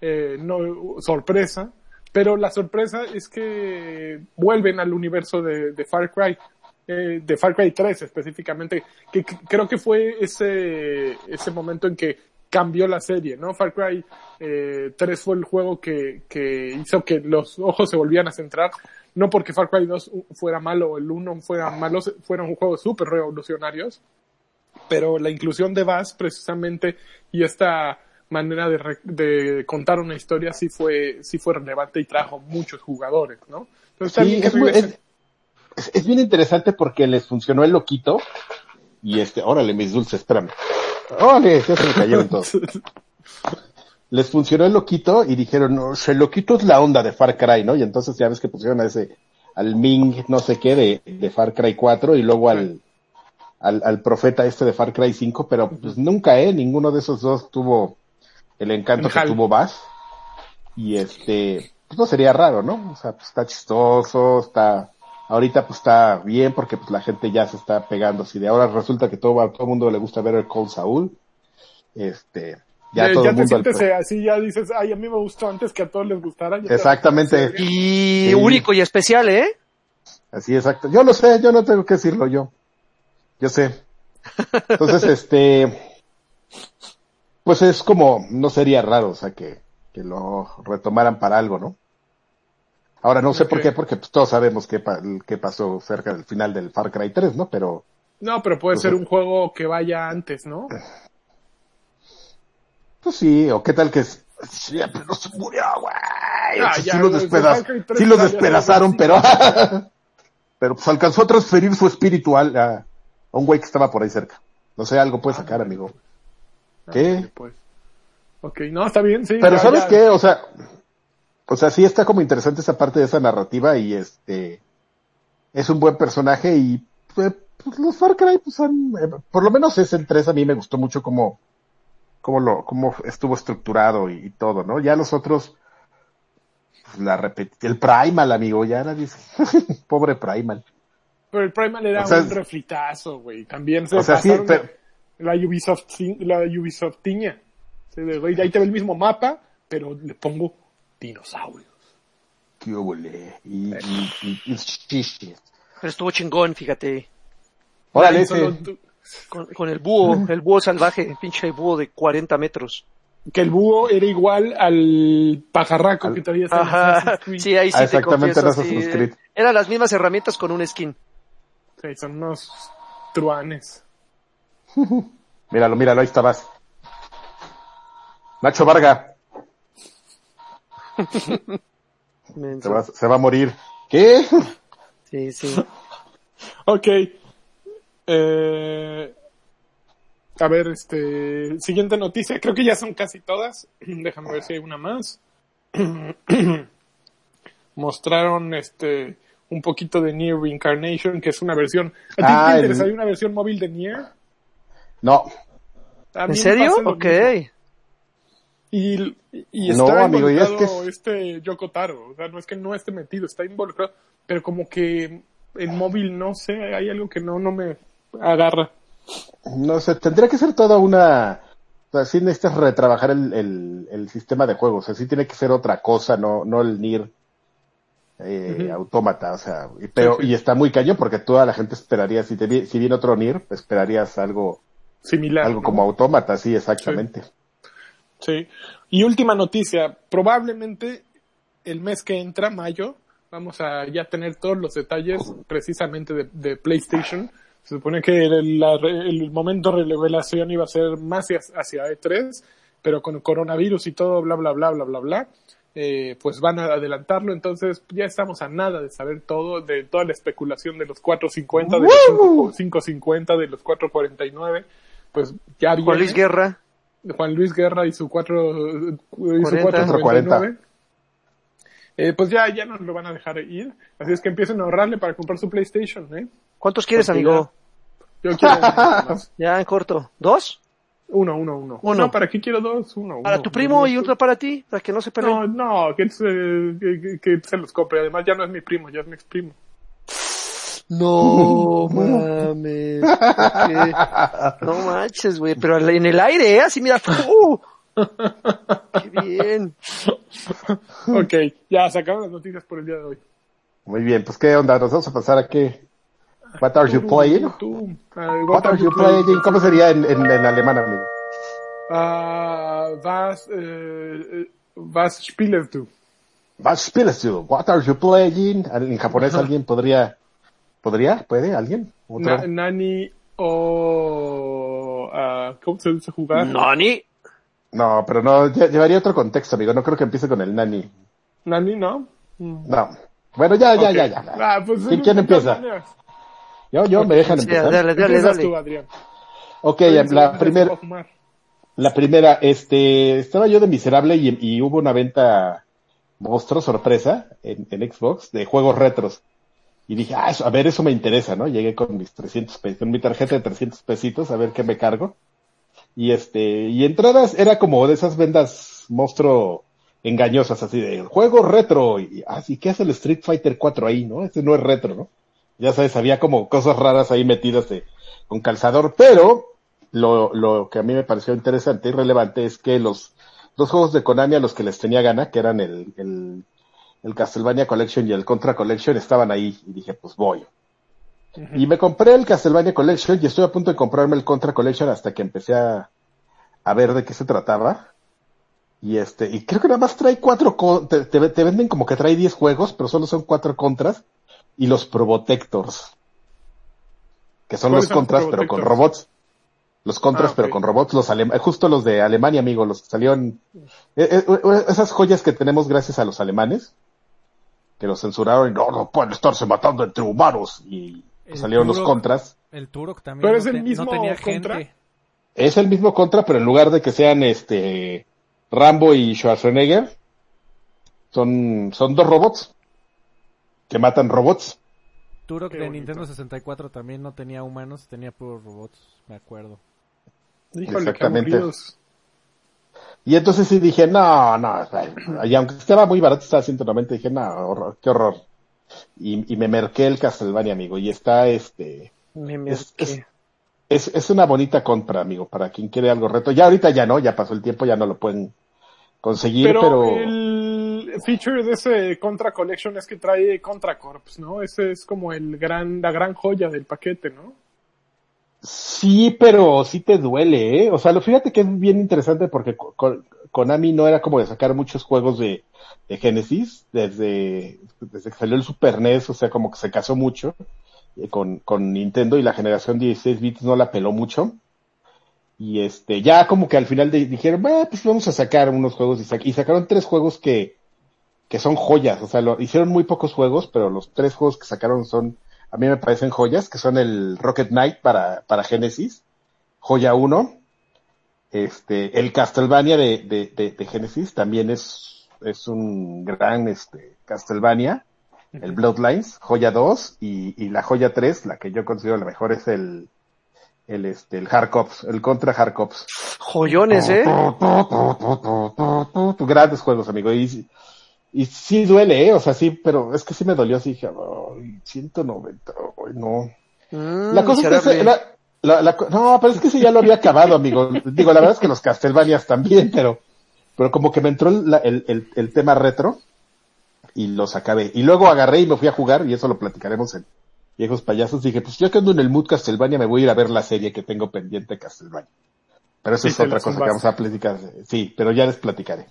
Eh, no, sorpresa. Pero la sorpresa es que vuelven al universo de, Far Cry. eh, de Far Cry 3 específicamente, que, que creo que fue ese, ese momento en que cambió la serie, ¿no? Far Cry eh, 3 fue el juego que, que hizo que los ojos se volvieran a centrar, no porque Far Cry 2 fuera malo o el 1 fuera malo, fueron juegos súper revolucionarios, pero la inclusión de Bass precisamente y esta manera de, re- de contar una historia sí fue, sí fue relevante y trajo muchos jugadores, ¿no? Entonces, también es, muy- regresen- es, es- es bien interesante porque les funcionó el loquito. Y este, órale, mis dulces, espérame. Órale, ya se me cayeron todos. [laughs] Les funcionó el loquito y dijeron, no, el loquito es la onda de Far Cry, ¿no? Y entonces ya ves que pusieron a ese, al Ming, no sé qué, de, de Far Cry 4 y luego al, al, al profeta este de Far Cry 5, pero pues nunca, eh, ninguno de esos dos tuvo el encanto que tuvo Bass. Y este, pues no sería raro, ¿no? O sea, pues está chistoso, está, ahorita pues está bien porque pues la gente ya se está pegando. Si de ahora resulta que todo, a todo el mundo le gusta ver el Cold Saúl, este, ya Eh, todo ya el te mundo sientes eh, así, ya dices, ay, a mí me gustó antes que a todos les gustara. Ya te- Exactamente. Y Sí. único y especial, ¿eh? Así exacto. Yo lo sé, yo no tengo que decirlo yo. Yo sé. Entonces, [laughs] este, pues es como, no sería raro, o sea, que, que lo retomaran para algo, ¿no? Ahora no sé por qué, porque pues, todos sabemos qué, pa- qué pasó cerca del final del Far Cry 3, ¿no? Pero, No, pero puede Pues, ser un juego que vaya antes, ¿no? Pues sí, o qué tal que s- siempre no se murió, güey. Ah, Sí, ya, sí güey, despedaz- Far Cry 3 sí despedazaron, pero, [laughs] pero pues alcanzó a transferir su espíritu al- a, un güey que estaba por ahí cerca. No sé, algo puede sacar, amigo. ¿Qué? Ah, pues. Ok, no, está bien, sí. Pero ya, ¿sabes ya. qué? O sea, o sea, sí está como interesante esa parte de esa narrativa y este, es un buen personaje y pues, pues, los Far Cry pues han, eh, por lo menos ese en 3 a mí me gustó mucho como, como lo, cómo estuvo estructurado y, y todo, ¿no? Ya los otros, pues, la repetí, el Primal, amigo, ya nadie, pobre Primal. Pero el Primal era O sea, un refritazo, güey. También se o sea, pasaron pero- la Ubisoft, la Ubisoft tiña. Güey, ahí te ve el mismo mapa, pero le pongo dinosaurios. qué óvole, y, y, y, y. Pero estuvo chingón, fíjate. Órale, ese, tú- Con, con el búho, el búho salvaje, pinche búho de 40 metros. que el búho era igual al pajarraco que Ajá, sí, ahí sí Ah, te exactamente, confieso. en sí, Creed. Eran las mismas herramientas con un skin. Sí, son unos truanes. [laughs] míralo, míralo, ahí estabas. Nacho Varga, [laughs] se va, se va a morir. ¿Qué? Sí, sí. Ok. Eh, a ver, este, siguiente noticia. Creo que ya son casi todas. [clears throat] Déjame ver si hay una más. [clears throat] Mostraron este un poquito de Nier Reincarnation, que es una versión. ¿A ti Ah, te el- interesaría una versión móvil de Nier? No, ¿En serio? Ok. mismo. Y, y No, está amigo, y es involucrado que es- este Yoko Taro. O sea, no es que no esté metido, está involucrado. Pero como que en móvil, no sé, hay algo que no, no me agarra. no sé, tendría que ser toda una... O sea, sí necesitas retrabajar el, el, el sistema de juego, o sea, sí tiene que ser otra cosa, no, no el NIR eh, autómata, o sea, y, pero, Sí, sí. y está muy cañón porque toda la gente esperaría, si te si viene otro NIR, esperarías algo, Similar. algo ¿no? como autómata, sí, exactamente. Sí. Y última noticia, probablemente el mes que entra, mayo, vamos a ya tener todos los detalles precisamente de, de PlayStation. Se supone que el, la re- el momento de revelación iba a ser más hacia, hacia E3, pero con coronavirus y todo, bla, bla, bla, bla, bla, bla, eh, pues van a adelantarlo. Entonces ya estamos a nada de saber todo, de toda la especulación de los 450, de los 5 550, de los 449. Pues ya viene. Juan Luis Guerra. Juan Luis Guerra y su cuatro, y su 40. 449. Eh, pues ya, ya nos lo van a dejar ir. Así es que empiecen a ahorrarle para comprar su PlayStation, ¿eh? ¿Cuántos quieres, Porque amigo? Yo quiero más. [laughs] Ya en corto. ¿Dos? Uno, uno, uno. Uno. No, ¿para qué quiero dos? Uno. Para uno. tu primo y Uno. otro para ti, para que no se peleen. No, no, que, se, que, que se los compre. Además ya no es mi primo, ya es mi ex primo. No [laughs] mames. No manches, güey. Pero en el aire, ¿eh? Así mira. ¡uh! Qué bien. ok, ya se acaban las noticias por el día de hoy. Muy bien, pues qué onda, nos vamos a pasar a qué. What are you playing? Tú, ah, What are you playing? ¿Cómo sería en, en, en alemán, amigo? Ah, was, eh, eh, was spielst du? Was spielst du? What are you playing? En japonés alguien podría, podría, puede, alguien, otro. Na- nani o... ah, ¿Cómo se dice jugar? Nani. No, pero no, lle- llevaría otro contexto, amigo. No creo que empiece con el nani. Nani, ¿no? No. Bueno, ya, ya, ya, ya. Ah, pues, ¿Quién, empieza? maneras. Yo, yo, me dejan Sí, empezar. dale, dale, dale. tú, Adrián. Ok, la primera, la primera, este, estaba yo de miserable y, y hubo una venta monstruo, sorpresa, en, en Xbox, de juegos retros. Y dije, ah, eso- a ver, eso me interesa, ¿no? Llegué con mis 300 pesos, con mi tarjeta de 300 pesitos, a ver qué me cargo. Y este, y entradas era como de esas vendas monstruo engañosas, así de juego retro. Y así, ¿qué hace el Street Fighter 4 ahí, no? Ese no es retro, ¿no? Ya sabes, había como cosas raras ahí metidas de, con calzador, pero lo, lo que a mí me pareció interesante y relevante es que los dos juegos de Konami a los que les tenía gana, que eran el, el, el Castlevania Collection y el Contra Collection, estaban ahí. Y dije, pues voy. Y me compré el Castlevania Collection y estoy a punto de comprarme el Contra Collection hasta que empecé a, a ver de qué se trataba. Y este, y creo que nada más trae cuatro, te, te- te venden como que trae diez juegos, pero solo son cuatro contras y los Probotectors. Que son ¿Cuáles los contras, pero con robots. Los contras, Ah, pero con robots, los alem- justo los de Alemania, amigo, los que salieron, eh, eh, eh, esas joyas que tenemos gracias a los alemanes, que los censuraron y no, no pueden estarse matando entre humanos, y El salieron los contras. El Turok también. Pero no es el te- mismo no tenía contra. gente. Es el mismo contra, pero en lugar de que sean este Rambo y Schwarzenegger, son, son dos robots que matan robots. Turok Qué de bonito. Nintendo 64 también no tenía humanos, tenía puros robots, me acuerdo. Híjole, Exactamente. Y entonces sí dije, no, no, y aunque estaba muy barato, estaba 190, dije, no, horror, qué horror. Y, y me merqué el Castlevania, amigo, y está este, Me Es- merqué. es- es, es una bonita compra, amigo, para quien quiere algo reto. Ya ahorita ya no, ya pasó el tiempo, ya no lo pueden conseguir, Pero, pero, el feature de ese Contra Collection es que trae Contra Corps, ¿no? Ese es como el gran, la gran joya del paquete, ¿no? sí, pero sí te duele, ¿eh? O sea, lo fíjate que es bien interesante porque Konami no era como de sacar muchos juegos de, de Genesis desde, desde que salió el Super NES, o sea, como que se casó mucho eh, con, con Nintendo y la generación 16 bits no la peló mucho. Y este, ya como que al final dijeron, "Ah, pues vamos a sacar unos juegos y, sac- y sacaron tres juegos que, que son joyas, o sea, lo, hicieron muy pocos juegos, pero los tres juegos que sacaron son, a mí me parecen joyas, que son el Rocket Knight para, para Genesis, joya 1, este, el Castlevania de, de, de, de Genesis también es, es un gran, este, Castlevania, el Bloodlines, joya 2, y, y la joya 3, la que yo considero la mejor es el, el, este, el Hard Cops, el Contra Hard Cops. Joyones, ¿eh? Grandes juegos, amigo. Y, y sí duele, ¿eh? O sea, sí, pero es que sí me dolió. Así dije, "Ay, 190, ay, no. Mm, La cosa es que la- la- la no, pero es que sí ya lo había acabado, amigo. Digo, la verdad es que los Castlevanias también, pero, pero como que me entró el, el, el, el tema retro y los acabé. Y luego agarré y me fui a jugar y eso lo platicaremos en Viejos Payasos. Dije, pues ya que ando en el mood Castlevania me voy a ir a ver la serie que tengo pendiente de Castlevania. Pero eso es otra cosa que vamos a platicar. Sí, pero ya les platicaré.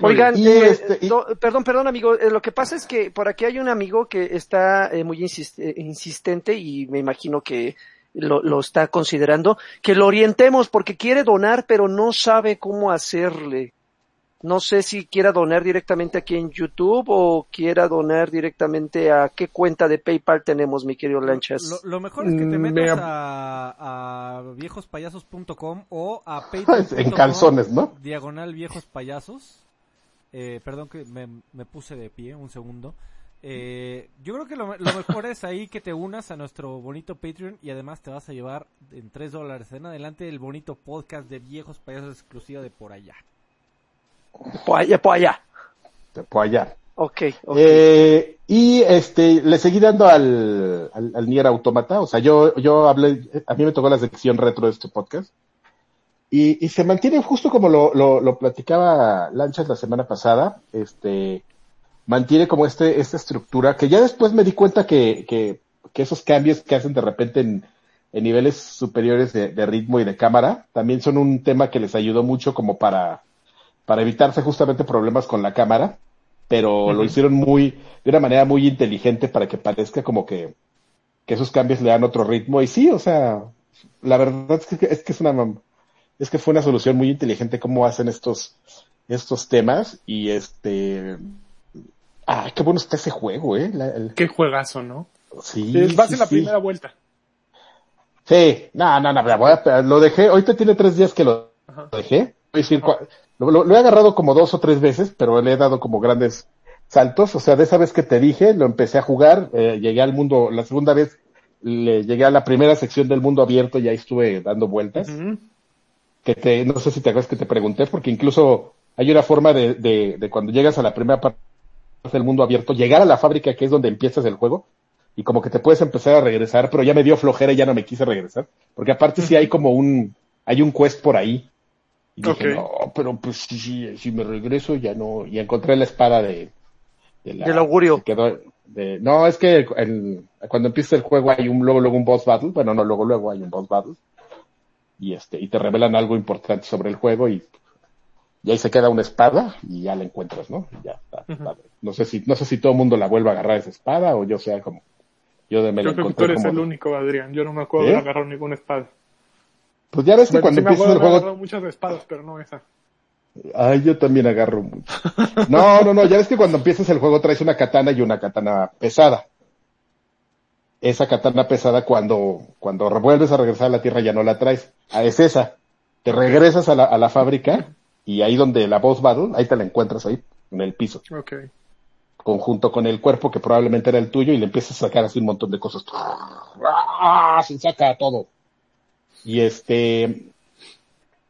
Oigan, Y eh, este, y- no, perdón, perdón, amigo. eh, lo que pasa es que por aquí hay un amigo que está eh, muy insis- insistente y me imagino que lo, lo está considerando, que lo orientemos porque quiere donar, pero no sabe cómo hacerle. No sé si quiera donar directamente aquí en YouTube o quiera donar directamente a qué cuenta de PayPal tenemos, mi querido Lanchas. Lo, lo mejor es que te Mm, metas me- a, a viejospayasos.com o a [laughs] en patreon.com calzones, ¿no? diagonal viejos payasos. Eh, perdón que me, me puse de pie un segundo. Eh, yo creo que lo, lo mejor es ahí que te unas a nuestro bonito Patreon y además te vas a llevar en 3 dólares en adelante el bonito podcast de viejos payasos exclusivo de por allá. Allá. Te puedo hallar. Ok, ok. Eh, y este, le seguí dando al, al, al Nier Automata, o sea, yo, yo hablé, a mí me tocó la sección retro de este podcast, y, y se mantiene justo como lo, lo, lo platicaba Lanchas la semana pasada, este, mantiene como este, esta estructura, que ya después me di cuenta que, que, que esos cambios que hacen de repente en, en niveles superiores de, de ritmo y de cámara, también son un tema que les ayudó mucho como para, para evitarse justamente problemas con la cámara pero lo hicieron muy, de una manera muy inteligente para que parezca como que, que esos cambios le dan otro ritmo. Y sí, o sea, la verdad es que, es que es una, es que fue una solución muy inteligente cómo hacen estos, estos temas y este, ah, qué bueno está ese juego, eh. La- el- Qué juegazo, ¿no? sí, sí, en la sí. primera vuelta. Sí, no, no, no, a- lo dejé, ahorita tiene tres días que lo Ajá. dejé. Voy a decir, lo, lo- lo he agarrado como dos o tres veces, pero le he dado como grandes saltos. O sea, de esa vez que te dije, lo empecé a jugar, eh, llegué al mundo, la segunda vez le llegué a la primera sección del mundo abierto y ahí estuve dando vueltas. Que te, no sé si te acuerdas que te pregunté, porque incluso hay una forma de, de, de cuando llegas a la primera parte del mundo abierto, llegar a la fábrica que es donde empiezas el juego, y como que te puedes empezar a regresar, pero ya me dio flojera y ya no me quise regresar, porque aparte sí hay como un, hay un quest por ahí. Y dije, no, pero pues si, si, si me regreso ya no, y encontré la espada de, de la- Del augurio. se quedó de- no, es que el- cuando empieza el juego hay un, luego, luego un boss battle, bueno, no, luego, luego hay un boss battle, y este, y te revelan algo importante sobre el juego y, y ahí se queda una espada y ya la encuentras, ¿no? Y ya está. No sé si, no sé si todo el mundo la vuelva a agarrar esa espada o yo sea como, yo de me Yo creo que tú eres el de- único, Adrián. Yo no me acuerdo ¿Eh? de agarrar ninguna espada. Pues ya ves que Bueno, cuando sí empiezas el juego, muchas espadas, pero no esa. Ay, yo también agarro mucho. No, no, no, ya ves que cuando empiezas el juego traes una katana y una katana pesada. Esa katana pesada cuando, cuando vuelves a regresar a la tierra ya no la traes. Ah, es esa. Te regresas a la, a la fábrica y ahí donde la boss battle, ahí te la encuentras ahí, en el piso. Ok. conjunto con el cuerpo que probablemente era el tuyo y le empiezas a sacar así un montón de cosas. ¡Ah! Se saca todo. Y este,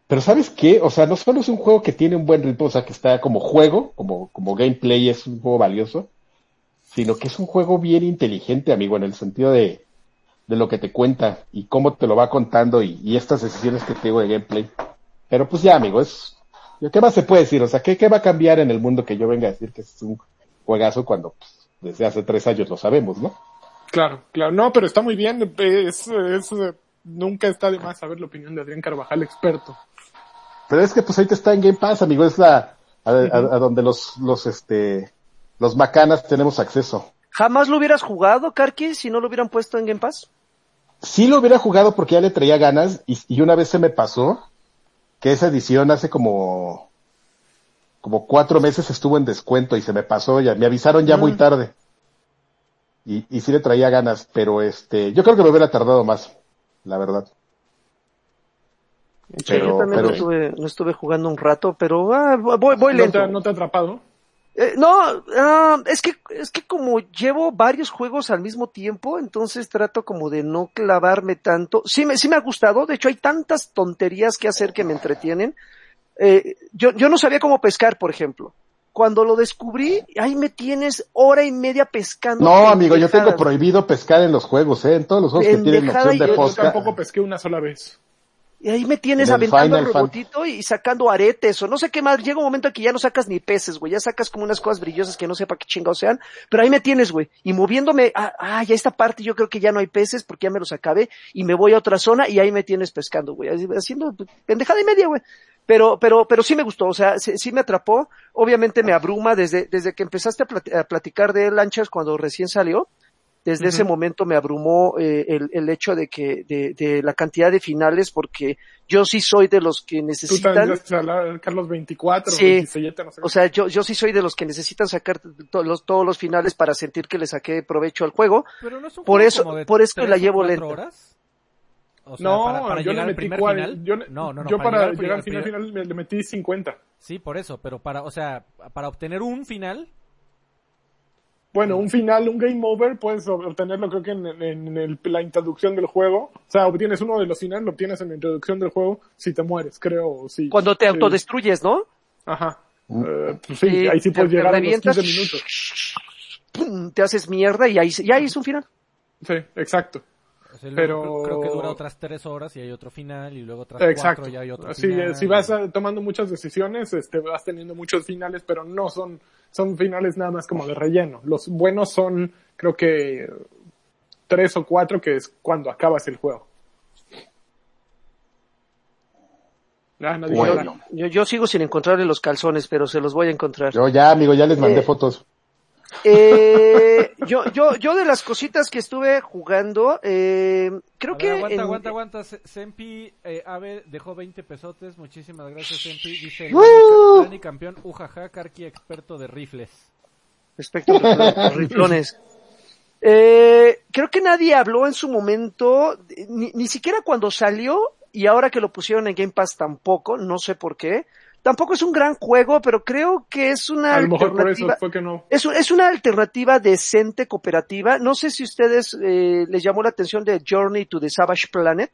pero ¿sabes qué? O sea, no solo es un juego que tiene un buen ritmo, o sea, que está como juego, como, como gameplay es un juego valioso, sino que es un juego bien inteligente, amigo, en el sentido de, de lo que te cuenta y cómo te lo va contando y, y estas decisiones que tengo de gameplay. Pero pues ya, amigo, es, ¿qué más se puede decir? O sea, ¿qué, qué va a cambiar en el mundo que yo venga a decir que es un juegazo cuando pues, desde hace tres años lo sabemos, ¿no? Claro, claro. No, pero está muy bien. Es, nunca está de más saber la opinión de Adrián Carvajal, experto. Pero es que pues ahorita está en Game Pass, amigo, es la, a, a- a donde los, los, este, los macanas tenemos acceso. ¿Jamás lo hubieras jugado, Karki, si no lo hubieran puesto en Game Pass? Sí lo hubiera jugado porque ya le traía ganas y, y una vez se me pasó que esa edición hace como, como cuatro meses estuvo en descuento y se me pasó ya, me avisaron ya muy Mm. tarde. Y, y sí le traía ganas, pero este, yo creo que me hubiera tardado más, la verdad. Sí, Pero- yo también pero- lo, estuve, lo estuve jugando un rato, pero ah, voy, voy ¿No lento. te, ¿No te ha atrapado? Eh, no, ah, es que es que como llevo varios juegos al mismo tiempo, entonces trato como de no clavarme tanto. Sí me sí me ha gustado, de hecho hay tantas tonterías que hacer que me entretienen. Eh, yo yo no sabía cómo pescar, por ejemplo. Cuando lo descubrí, ahí me tienes hora y media pescando. No, amigo, yo tengo prohibido pescar en los juegos, ¿eh? En todos los juegos que tienen opción de yo Yo tampoco pesqué una sola vez. Y ahí me tienes el aventando el robotito y sacando aretes o no sé qué más. Llega un momento en que ya no sacas ni peces, güey. Ya sacas como unas cosas brillosas que no sepa qué chingados sean. Pero ahí me tienes, güey. Y moviéndome, ah, ah, ya esta parte yo creo que ya no hay peces porque ya me los acabé. Y me voy a otra zona y ahí me tienes pescando, güey. Así- Haciendo pendejada y media, güey. Pero, pero, pero sí me gustó, o sea, sí, sí me atrapó. Obviamente me abruma desde, desde que empezaste a, plat- a platicar de Lanchas cuando recién salió. Desde ese momento me abrumó eh, el, el hecho de que, de, de la cantidad de finales, porque yo sí soy de los que Tú necesitan, también la- Carlos 24, Sí. 27, no sé. o sea, yo, yo sí soy de los que necesitan sacar to- los, todos los finales para sentir que le saqué provecho al juego. Pero no es un Por juego eso- como de por eso tres la llevo cuatro lenta. horas. O sea, no, para, para yo llegar le al metí primer final. Yo, no, no, no. yo para, llegar al primer- final, final me- le metí 50. Sí, por eso, pero para, o sea, para obtener un final, Bueno, un final, un game over, puedes obtenerlo creo que en, en el- la introducción del juego. O sea, obtienes uno de los finales, lo obtienes en la introducción del juego si te mueres, creo. Sí, Cuando te autodestruyes, ¿no? Ajá. Mm. Eh, pues sí, ahí sí te- puedes te llegar a los revientas. 15 minutos. Te haces mierda y ahí, y ahí es un final. Sí, exacto. O sea, Pero- creo que dura otras tres horas y hay otro final y luego otras Exacto. cuatro y hay otro Sí, final. si vas tomando muchas decisiones, este, vas teniendo muchos finales, pero no son, son finales nada más como de relleno. Los buenos son, creo que, tres o cuatro, que es cuando acabas el juego. Ah, Bueno. Yo, yo sigo sin encontrarle los calzones, pero se los voy a encontrar. Yo ya, amigo, ya les mandé Eh, fotos. Eh, yo, yo, yo de las cositas que estuve jugando, eh, creo que... aguanta, en- aguanta, aguanta. Se- Sempi eh, Ave dejó 20 pesotes. Muchísimas gracias, Sempi. Dice. Dani campeón, ujaja, Karki experto de rifles. respecto a los- los riflones. Eh, creo que nadie habló en su momento, ni, ni siquiera cuando salió y ahora que lo pusieron en Game Pass tampoco, no sé por qué. Tampoco es un gran juego, pero creo que es una A lo mejor por eso alternativa. fue que no. Es, un- es una alternativa decente cooperativa. No sé si ustedes eh, les llamó la atención de Journey to the Savage Planet.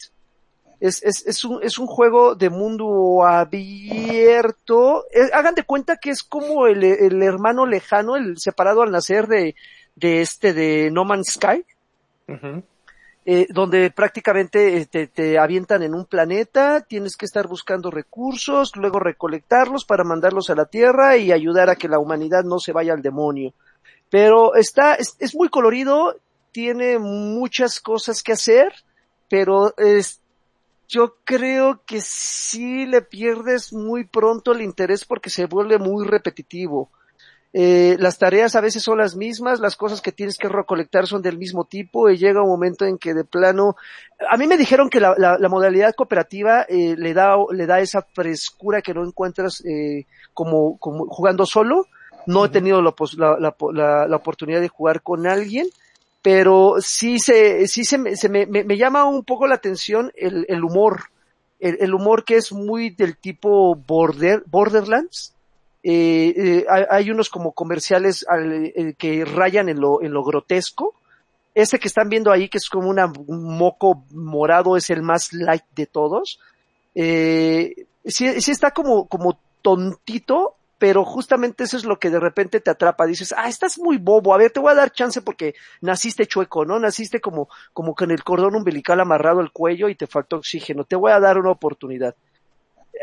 Es, es, es, un, es un juego de mundo abierto. Eh, hagan de cuenta que es como el, el hermano lejano, el separado al nacer de, de este de No Man's Sky. Eh, donde prácticamente eh, te, te avientan en un planeta, tienes que estar buscando recursos, luego recolectarlos para mandarlos a la Tierra y ayudar a que la humanidad no se vaya al demonio. Pero está, es, es muy colorido, tiene muchas cosas que hacer, pero es, yo creo que sí le pierdes muy pronto el interés porque se vuelve muy repetitivo. Eh, las tareas a veces son las mismas, las cosas que tienes que recolectar son del mismo tipo y llega un momento en que de plano, a mí me dijeron que la, la- la modalidad cooperativa eh, le da le da esa frescura que no encuentras eh, como, como jugando solo. No he tenido la, la, la, la- la oportunidad de jugar con alguien, pero sí se sí se, me, se me, me- me llama un poco la atención el, el humor, el, el humor que es muy del tipo border Borderlands Eh, eh, hay, unos como comerciales al- eh, que rayan en lo, en lo grotesco. Ese que están viendo ahí, que es como un moco morado, es el más light de todos. Eh, sí, sí está como, como tontito, pero justamente eso es lo que de repente te atrapa. Dices, ah, estás muy bobo, a ver, te voy a dar chance porque naciste chueco, ¿no? Naciste como, como con el cordón umbilical amarrado al cuello y te faltó oxígeno. Te voy a dar una oportunidad.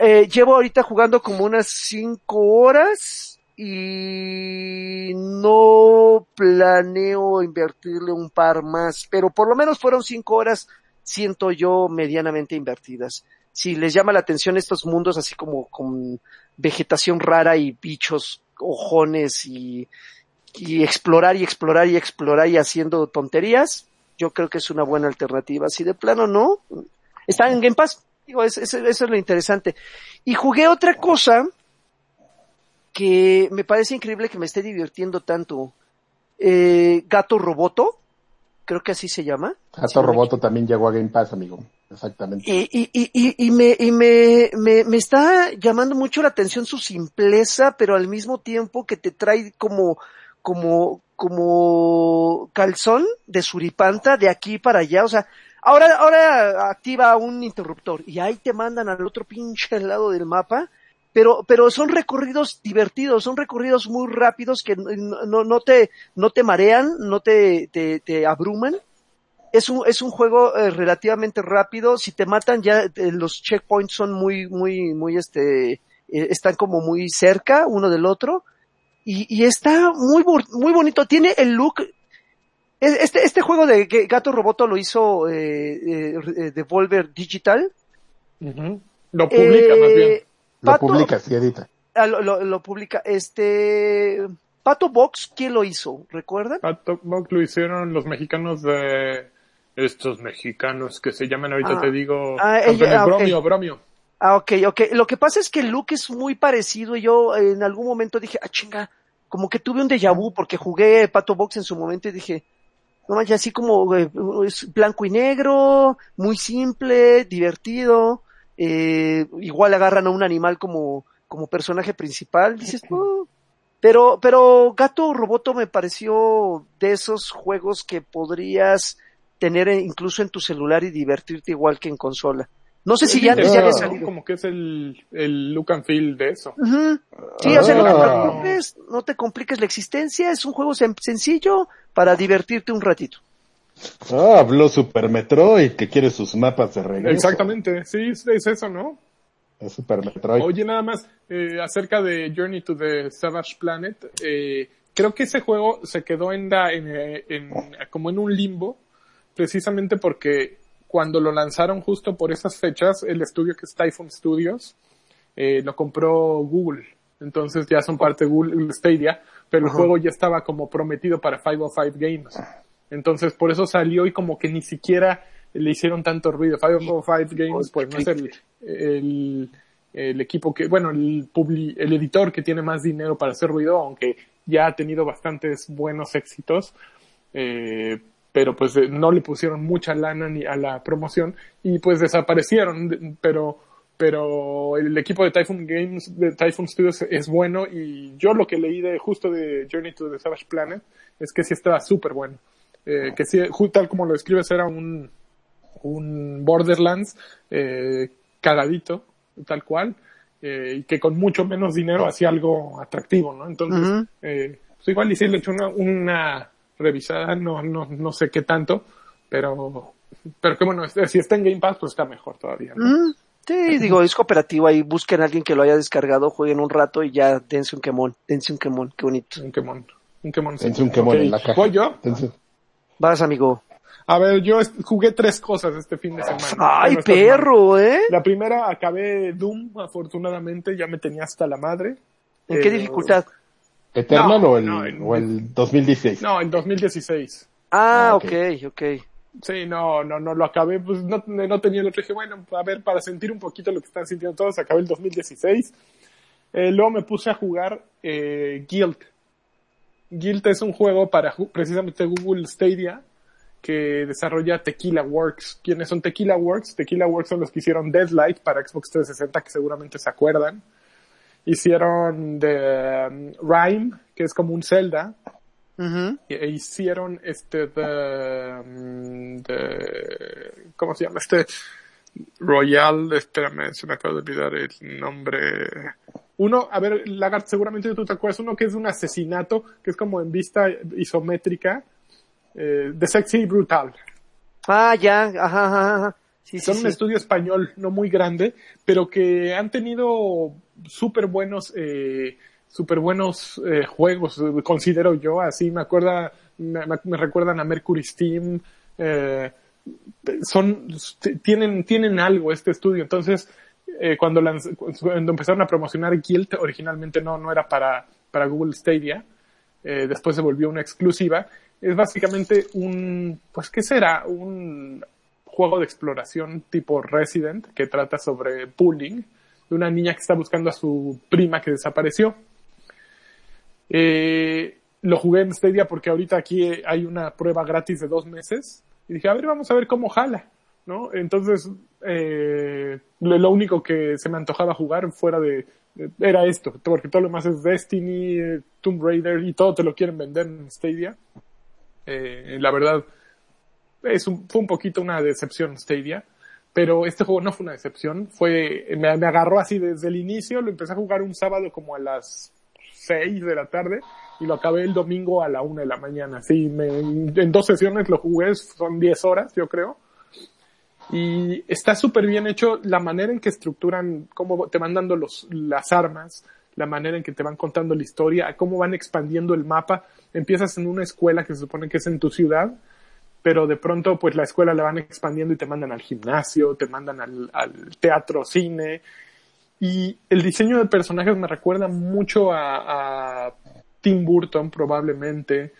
Eh, llevo ahorita jugando como unas cinco horas y no planeo invertirle un par más, pero por lo menos fueron cinco horas, siento yo, medianamente invertidas. Si les llama la atención estos mundos así como con vegetación rara y bichos, ojones y, y explorar y explorar y explorar y haciendo tonterías, yo creo que es una buena alternativa. Si de plano no, está en Game Pass. Digo, es- es- eso es lo interesante. Y jugué otra cosa que me parece increíble que me esté divirtiendo tanto. Eh, Gato Roboto, creo que así se llama. Gato me Roboto también llegó a Game Pass, amigo. Exactamente. y, y, y, y, y me, y me, me, me está llamando mucho la atención su simpleza, pero al mismo tiempo que te trae como, como, como calzón de suripanta de aquí para allá. O sea, ahora, ahora activa un interruptor y ahí te mandan al otro pinche lado del mapa. Pero, pero son recorridos divertidos, son recorridos muy rápidos que no, no, te, no te marean, no te, te, te abruman es un, es un juego eh, relativamente rápido. Si te matan ya eh, los checkpoints son muy, muy, muy este, eh, están como muy cerca uno del otro. Y, y está muy, muy bonito. Tiene el look. Este, este juego de Gato Roboto lo hizo eh, eh, eh, Devolver Digital. Lo publica más bien. Eh, Lo publicas y edita. ah, lo, lo- lo publica. Este, Pato Box, ¿quién lo hizo? ¿Recuerdan? Pato Box lo hicieron los mexicanos de estos mexicanos que se llaman ahorita Ah. te digo Ah, ella- ah, bromio bromio Ah, ok, ok. Lo que pasa es que el look es muy parecido y yo eh, en algún momento dije, ah, chinga, como que tuve un déjà vu porque jugué Pato Box en su momento y dije, no manches, así como eh, es blanco y negro, muy simple, divertido, eh, igual agarran a un animal como, como personaje principal, dices. Pero, pero Gato Roboto me pareció de esos juegos que podrías tener en- incluso en tu celular y divertirte igual que en consola. No sé si ya antes ya había interesante, ¿no? salido. como que es el, el look and feel de eso Ujú. Sí, o sea, no te Ah. preocupes, no te compliques la existencia, es un juego sen- sencillo para divertirte un ratito. Ah, habló Super Metroid, que quiere sus mapas de regreso. exactamente sí es, es eso no Es Super Metroid. Oye, nada más, eh, acerca de Journey to the Savage Planet, eh, creo que ese juego se quedó en, la, en, en- como en un limbo, precisamente porque cuando lo lanzaron justo por esas fechas, el estudio que es Typhoon Studios, eh, lo compró Google. Entonces ya son parte de Google Stadia, pero el juego ya estaba como prometido para 505 Games. Entonces por eso salió y como que ni siquiera le hicieron tanto ruido. 505 Games pues no es el, el, el equipo que, bueno, el, publi- el editor que tiene más dinero para hacer ruido, aunque ya ha tenido bastantes buenos éxitos. Eh, pero pues eh, no le pusieron mucha lana ni a la promoción y pues desaparecieron, de- pero pero el equipo de Typhoon Games, de Typhoon Studios es bueno y yo lo que leí de justo de Journey to the Savage Planet es que sí estaba súper bueno. Eh, que sí, tal como lo describes, era un, un Borderlands eh, cagadito, tal cual, eh, y que con mucho menos dinero hacía algo atractivo, ¿no? Entonces, eh, pues igual y sí le hecho una, una revisada, no, no, no sé qué tanto, pero, pero que bueno, este- si está en Game Pass, pues está mejor todavía, ¿no? Mm, Sí, digo, es cooperativo ahí, busquen a alguien que lo haya descargado, jueguen un rato y ya dense un quemón, dense un quemón, qué bonito. Un quemón. Un quemón. Dense un quemón en la caja. ¿Voy yo? Vas, amigo. A ver, yo jugué tres cosas este fin de semana. Ay, Bueno, esta semana. perro, ¿eh? La primera acabé Doom, afortunadamente, ya me tenía hasta la madre. ¿En qué Eh, dificultad? ¿Eternal No, o, el, no, en- o el 2016? No, en 2016. Ah, Ah, ok, ok. ok. Sí, no, no, no lo acabé, pues no, no tenía el otro. Dije, bueno, a ver, para sentir un poquito lo que están sintiendo todos, acabé el 2016. Eh, luego me puse a jugar eh, Guild. Guild es un juego para precisamente Google Stadia que desarrolla Tequila Works. ¿Quiénes son Tequila Works? Tequila Works son los que hicieron Deadlight para Xbox 360, que seguramente se acuerdan. Hicieron de um, Rhyme, que es como un Zelda, Ujú. e hicieron este de, mm, de ¿cómo se llama? Este Royal, espérame, se me acaba de olvidar el nombre. Uno, a ver, Lagart, seguramente tú te acuerdas, uno que es de un asesinato, que es como en vista isométrica, eh, de sexy y brutal. Ah, ya, ajá, ajá, ajá. Sí, Son sí. un estudio español no muy grande, pero que han tenido súper buenos, eh, súper buenos eh, juegos, considero yo, así me acuerda, me, me- recuerdan a Mercury Steam, eh, son, tienen, tienen algo este estudio, entonces, eh, cuando, cuando empezaron a promocionar Guild, originalmente no, no era para, para Google Stadia, eh, después se volvió una exclusiva, es básicamente un, pues, ¿qué será? Un juego de exploración tipo Resident que trata sobre bullying de una niña que está buscando a su prima que desapareció. Eh, lo jugué en Stadia porque ahorita aquí eh, hay una prueba gratis de dos meses y dije, a ver, vamos a ver cómo jala, ¿no? Entonces, eh, lo, único que se me antojaba jugar fuera de, de- era esto, porque todo lo demás es Destiny, eh, Tomb Raider y todo te lo quieren vender en Stadia. Eh, la verdad, es un, fue un poquito una decepción Stadia, pero este juego no fue una decepción, fue, me, agarró así desde el inicio, lo empecé a jugar un sábado como a las 6 de la tarde y lo acabé el domingo a la 1 de la mañana, sí, en dos sesiones lo jugué, son 10 horas yo creo, y está súper bien hecho la manera en que estructuran, cómo te van dando los, las armas, la manera en que te van contando la historia, cómo van expandiendo el mapa. Empiezas en una escuela que se supone que es en tu ciudad, pero de pronto pues la escuela la van expandiendo y te mandan al gimnasio, te mandan al, al teatro, cine. Y el diseño de personajes me recuerda mucho a, a Tim Burton probablemente.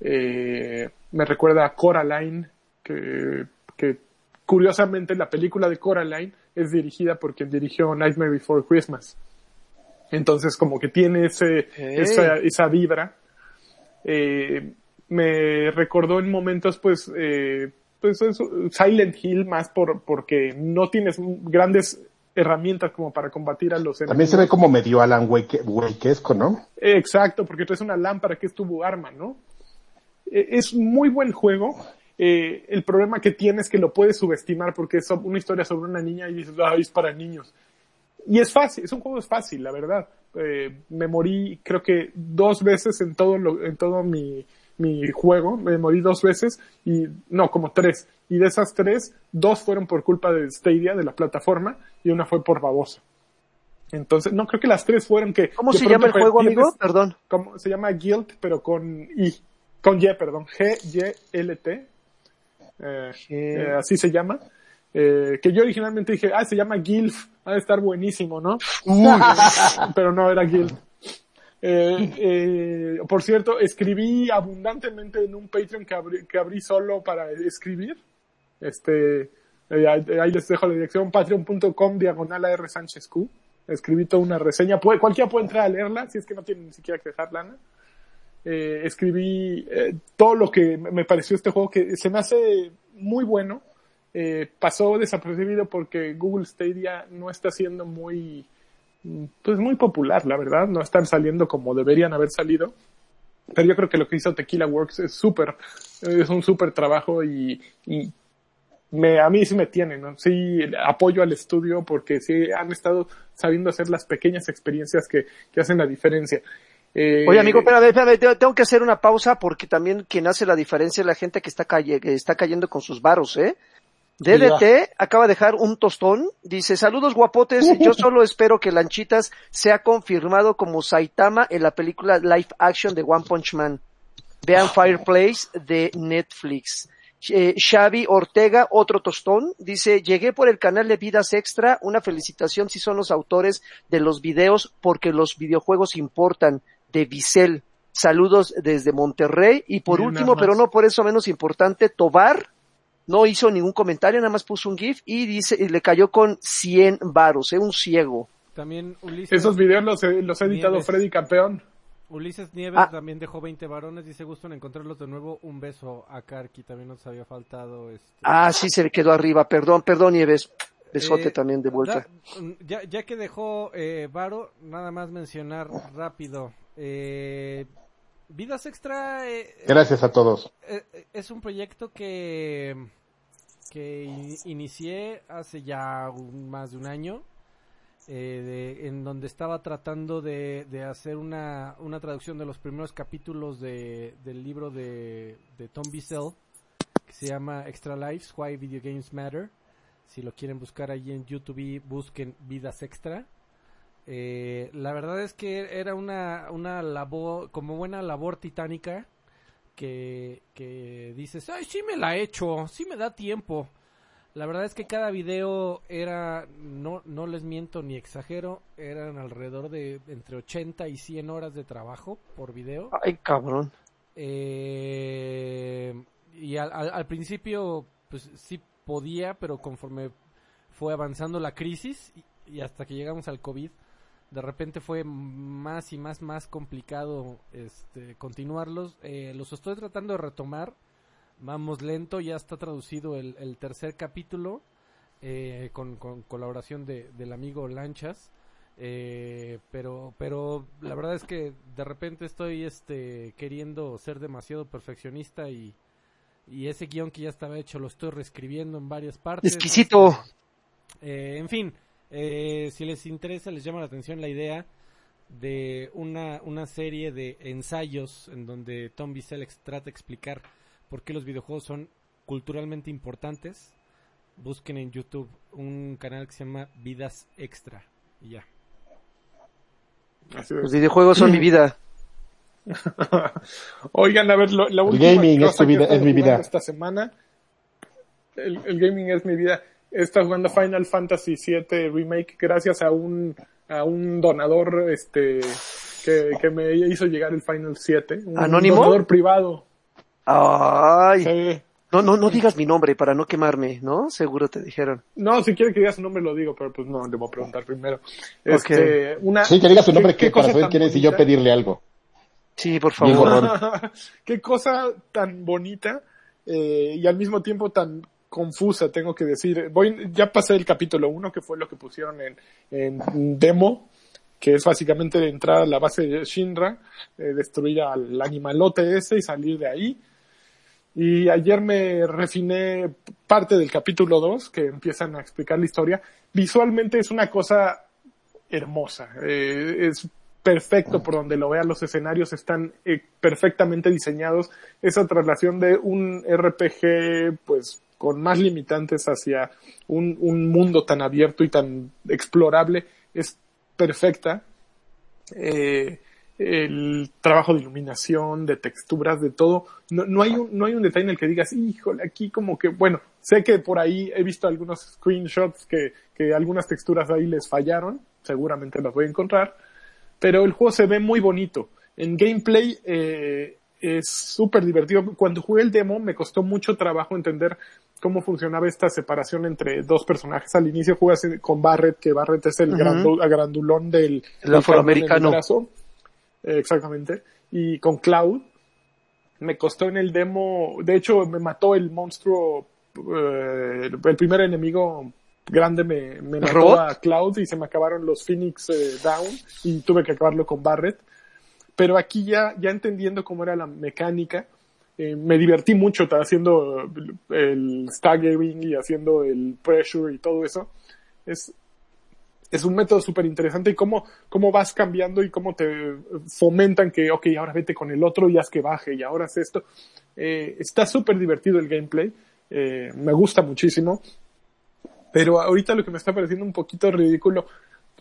Eh, me recuerda a Coraline, que, que curiosamente la película de Coraline es dirigida por quien dirigió Nightmare Before Christmas. Entonces como que tiene ese, Hey. esa, esa vibra. Eh, me recordó en momentos pues, eh, pues eso, Silent Hill más por, porque no tienes grandes herramientas como para combatir a los También se ve como medio Alan Wake, Wakeesco, ¿no? Exacto, porque traes una lámpara que es tu arma, ¿no? Eh, Es muy buen juego. Eh, el problema que tiene es que lo puedes subestimar porque es una historia sobre una niña y dices, ay, es para niños. Y es fácil, es un juego es fácil, la verdad. Eh, me morí, creo que dos veces en todo lo, en todo mi, mi juego, me morí dos veces y, no, como tres. Y de esas tres, dos fueron por culpa de Stadia, de la plataforma, y una fue por babosa. Entonces, no, creo que las tres fueron que... ¿Cómo se llama el juego, amigo? Perdón. como se llama Guild, pero con I, con Y, perdón, G-Y-L-T, eh, eh, así se llama. Eh, que yo originalmente dije, ah, se llama Gilf, ha de estar buenísimo, ¿no? [laughs] pero no era Guild. Eh, eh, por cierto, escribí abundantemente en un Patreon que abrí, solo para escribir. Este, eh, ahí, les dejo la dirección, patreon.com diagonal a R Sánchez Q. Escribí toda una reseña, puede, cualquiera puede entrar a leerla, si es que no tiene ni siquiera que dejar lana. Escribí todo lo que me pareció este juego que se me hace muy bueno. Pasó desapercibido porque Google Stadia no está siendo muy, pues muy popular, la verdad. No están saliendo como deberían haber salido. Pero yo creo que lo que hizo Tequila Works es súper, es un súper trabajo y, y me, a mí sí me tiene, ¿no? Sí, apoyo al estudio porque sí han estado sabiendo hacer las pequeñas experiencias que, que hacen la diferencia. Eh, Oye, amigo, espérame, espérame, te- tengo que hacer una pausa porque también quien hace la diferencia es la gente que está, calle, que está cayendo con sus varos, ¿eh? DDT acaba de dejar un tostón, dice, saludos guapotes, yo [laughs] solo espero que Lanchitas sea confirmado como Saitama en la película live action de One Punch Man. Vean Fireplace de Netflix. Eh, Xavi Ortega, otro tostón, dice, llegué por el canal de Vidas Extra, una felicitación si son los autores de los videos porque los videojuegos importan, de Vicel. Saludos desde Monterrey. Y por último, pero no por eso menos importante, Tobar no hizo ningún comentario, nada más puso un GIF y dice, y le cayó con 100 varos, eh, un ciego. También Ulises, Esos videos los, he- los ha editado Nieves. Freddy Campeón. Ulises Nieves Ah. también dejó 20 varones. Dice gusto en encontrarlos de nuevo. Un beso a Karki. También nos había faltado. Este... Ah, sí, se le quedó arriba, perdón, perdón, Nieves. Besote Eh, también de vuelta. da- mm, ya, ya que dejó eh, Varo, nada más mencionar rápido. Eh, Vidas Extra eh, Gracias a todos. eh, eh, es un proyecto que, que in- inicié hace ya un- más de un año. eh, de- en donde estaba tratando de, de hacer una, una traducción de los primeros capítulos de, del libro de, de Tom Bissell que se llama Extra Lives, Why Video Games Matter. Si lo quieren buscar ahí en YouTube, busquen Vidas Extra. Eh, la verdad es que era una, una labor, como buena labor titánica, que, que dices, ay, sí me la he hecho, sí me da tiempo. La verdad es que cada video era, no, no les miento ni exagero, eran alrededor de entre 80 y 100 horas de trabajo por video. Ay, cabrón. Eh, y al, al- al principio, pues sí podía, pero conforme fue avanzando la crisis y, y hasta que llegamos al COVID, de repente fue más y más, más complicado este, continuarlos. Eh, los estoy tratando de retomar. Vamos lento, ya está traducido el, el tercer capítulo eh, con, con colaboración de, del amigo Lanchas. Eh, pero pero la verdad es que de repente estoy este queriendo ser demasiado perfeccionista y, y ese guion que ya estaba hecho lo estoy reescribiendo en varias partes. Exquisito. En fin, eh, si les interesa, les llama la atención la idea de una, una serie de ensayos en donde Tom Bissell ex- trata de explicar por qué los videojuegos son culturalmente importantes. Busquen en YouTube un canal que se llama Vidas Extra. Y ya. Los videojuegos son mi vida. [laughs] Oigan, a ver, lo- la El última gaming es tu vida- mi vida. Esta semana, el, el gaming es mi vida. Estado jugando Final Fantasy VII Remake gracias a un, a un donador, este, que, que me hizo llegar el Final 7. Un ¿Anónimo? donador privado. Ay. Sí. No, no, no digas mi nombre para no quemarme, ¿no? Seguro te dijeron. No, si quiere que diga su nombre lo digo, pero pues no, le voy a preguntar primero. Este, una, Sí, que diga su nombre ¿qué- qué que para cosa saber tan quién es y yo pedirle algo. Sí, por favor. [laughs] Qué cosa tan bonita eh, y al mismo tiempo tan confusa, tengo que decir. Voy, ya pasé el capítulo 1, que fue lo que pusieron en, en demo, que es básicamente entrar a la base de Shinra, eh, destruir al animalote ese y salir de ahí. Y ayer me refiné parte del capítulo 2, que empiezan a explicar la historia. Visualmente es una cosa hermosa. Eh, es perfecto por donde lo vean. Los escenarios están eh, perfectamente diseñados. Esa traslación de un RPG, pues, con más limitantes hacia un, un mundo tan abierto y tan explorable es perfecta. Eh, el trabajo de iluminación, de texturas, de todo. No, no hay un, no hay un detalle en el que digas, híjole, aquí como que, bueno, sé que por ahí he visto algunos screenshots que, que algunas texturas ahí les fallaron, seguramente las voy a encontrar, pero el juego se ve muy bonito. En gameplay eh, es súper divertido. Cuando jugué el demo me costó mucho trabajo entender cómo funcionaba esta separación entre dos personajes. Al inicio jugas con Barrett, que Barrett es el grandu- grandulón del, El afroamericano. el. Eh, exactamente. Y con Cloud me costó en el demo, de hecho me mató el monstruo, eh, el primer enemigo grande me, me mató robot? a Cloud y se me acabaron los Phoenix eh, Down y tuve que acabarlo con Barrett. Pero aquí ya, ya entendiendo cómo era la mecánica, eh, me divertí mucho haciendo el staggering y haciendo el pressure y todo eso. Es, es un método súper interesante y cómo, cómo vas cambiando y cómo te fomentan que, ok, ahora vete con el otro y haz que baje y ahora haz esto. Eh, está súper divertido el gameplay, eh, me gusta muchísimo, pero ahorita lo que me está pareciendo un poquito ridículo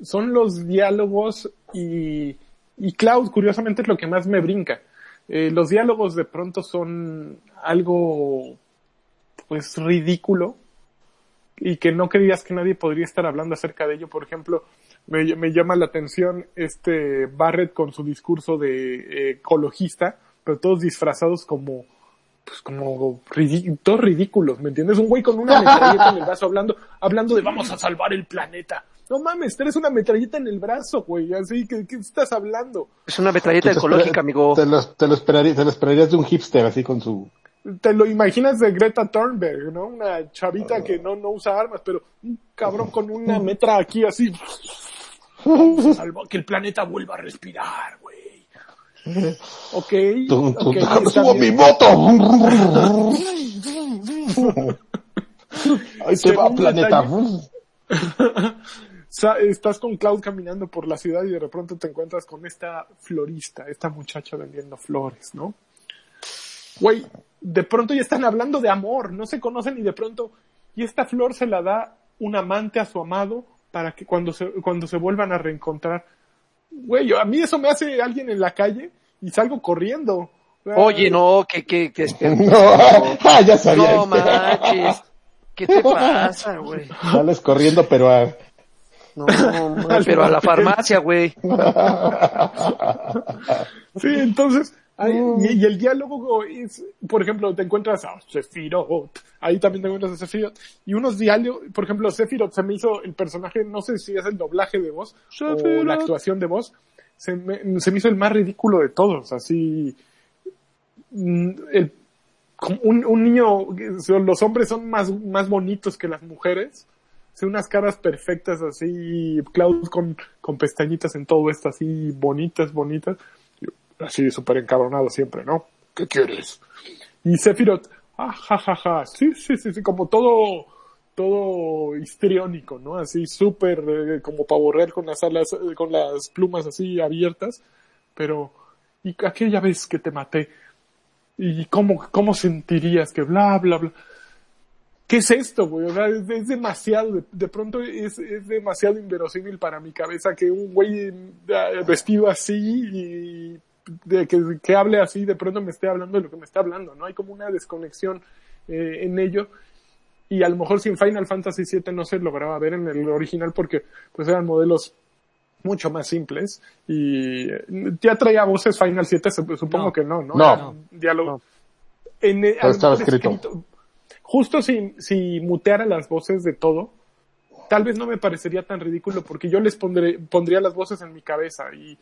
son los diálogos y, y Cloud, curiosamente, es lo que más me brinca. Eh, los diálogos de pronto son algo, pues, ridículo y que no creías que nadie podría estar hablando acerca de ello. Por ejemplo, me, llama la atención este Barrett con su discurso de eh, ecologista, pero todos disfrazados como, pues como ridí- todos ridículos, ¿me entiendes? Un güey con una metralleta en el brazo hablando, hablando de vamos a salvar el planeta. No mames, tienes una metralleta en el brazo, güey, así que, ¿qué estás hablando? Es una metralleta Te ecológica, espera- amigo. Te lo, te lo esperaría- te lo esperarías de un hipster así con su te lo imaginas de Greta Thunberg, ¿no? Una chavita que no, no usa armas, pero un cabrón con una metra aquí así. [laughs] Salvar- que el planeta vuelva a respirar. Ok. Tú- tú- ok, déjame está subo mi moto. [laughs] Ahí se va, planeta. [laughs] Estás con Cloud caminando por la ciudad y de repente te encuentras con esta florista, esta muchacha vendiendo flores, ¿no? Güey, de pronto ya están hablando de amor, no se conocen y de pronto, y esta flor se la da un amante a su amado para que cuando se, cuando se vuelvan a reencontrar. Güey, a mí eso me hace alguien en la calle y salgo corriendo. Oye, no, que, que, que [laughs] No, [laughs] ah, ya sabía. No manches. ¿Qué te pasa, güey? Sales corriendo, pero a... No, no, pero a la farmacia, güey. [laughs] Sí, entonces, y, y el diálogo es, por ejemplo, te encuentras a Sephiroth, ahí también te encuentras a Sephiroth, y unos diálogos, por ejemplo, Sephiroth se me hizo el personaje, no sé si es el doblaje de voz o la actuación de voz, se me, se me hizo el más ridículo de todos, así, mm, el, un, un niño, los hombres son más, más bonitos que las mujeres, Sí, unas caras perfectas así, Cloud con, con pestañitas en todo esto así, bonitas, bonitas. Así súper encabronado siempre, ¿no? ¿Qué quieres? Y Sephiroth, ah, ja, ja, ja, sí, sí, sí, sí, como todo, todo histriónico, ¿no? Así súper, eh, como pavo real con las alas, eh, con las plumas así abiertas. Pero, y aquella vez que te maté, y cómo, cómo sentirías que bla, bla, bla. ¿Qué es esto, güey? O sea, es, demasiado, de, de pronto es, es demasiado inverosímil para mi cabeza que un güey eh, vestido así y de que, que hable así de pronto me esté hablando de lo que me está hablando, ¿no? Hay como una desconexión eh, en ello y a lo mejor si en Final Fantasy VII no se lograba ver en el original porque pues eran modelos mucho más simples y eh, ya traía voces Final 7, sup- supongo No. que no, ¿no? No. Diálogo. No. En, eh, estaba mejor escrito. Justo si, si muteara las voces de todo, tal vez no me parecería tan ridículo porque yo les pondré, pondría las voces en mi cabeza y,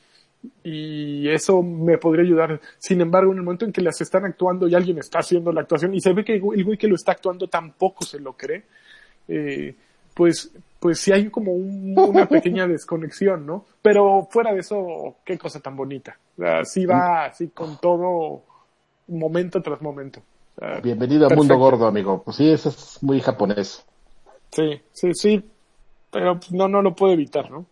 y eso me podría ayudar. Sin embargo, en el momento en que las están actuando y alguien está haciendo la actuación y se ve que el güey que lo está actuando tampoco se lo cree, eh, pues, pues sí hay como un- una [laughs] pequeña desconexión, ¿no? Pero fuera de eso, qué cosa tan bonita. O sea, sí va así con todo momento tras momento. O sea, Bienvenido a Mundo perfecto. Gordo, amigo. Pues sí, eso es muy japonés. Sí, sí, sí, pero pues, no, no lo puedo evitar, ¿no?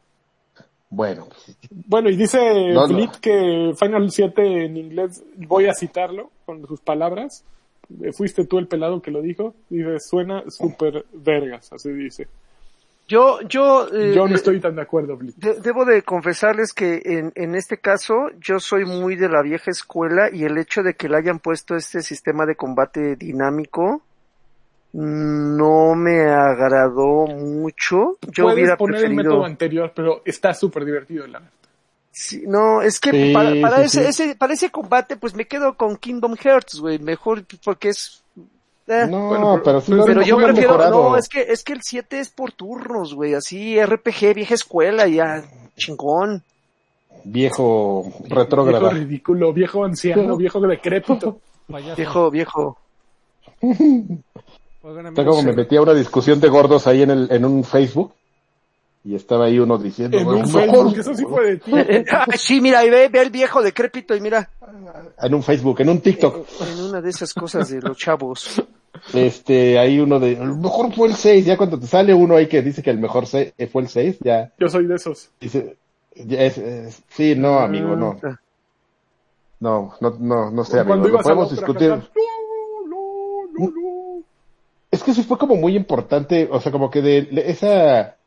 Bueno, Bueno, y dice No, no. Fleet que Final 7 en inglés, voy a citarlo con sus palabras, eh, fuiste tú el pelado que lo dijo, dice, suena súper vergas, así dice. Yo, yo, eh, Yo no estoy tan de acuerdo, Fleet. de- debo de confesarles que en, en este caso yo soy muy de la vieja escuela y el hecho de que le hayan puesto este sistema de combate dinámico no me agradó mucho. Yo Puedes hubiera poner el método preferido... anterior, pero está súper divertido, la. Sí, no, es que Sí, para, para sí, ese, sí. ese, para ese combate pues me quedo con Kingdom Hearts, güey, mejor porque es... eh, no, bueno, pero- pero yo prefiero, mejorado. no, es que, es que el 7 es por turnos, güey, así RPG, vieja escuela, ya, chingón. Viejo Viejo retrógrada. ridículo, viejo anciano, viejo decrépito. [laughs] Viejo, viejo. [laughs] Oigan, Está amigos, como me metí a una discusión de gordos ahí en el, en un Facebook. Y estaba ahí uno diciendo, En un "Mejor- Facebook, eso sí fue de ti. Ay, [laughs] sí, mira, y ve, ve el viejo decrépito y mira, en un Facebook, en un TikTok. en una de esas cosas de los chavos. Este, hay uno de, el mejor fue el 6, ya cuando te sale uno ahí que dice que el mejor eh, fue el 6, ya Yo soy de esos. dice, ya es, es- sí, no, amigo, no, no, no, no, no sé, amigo, la podemos discutir. cantar, no, no, no, no. Es que sí fue como muy importante, o sea, como que de esa,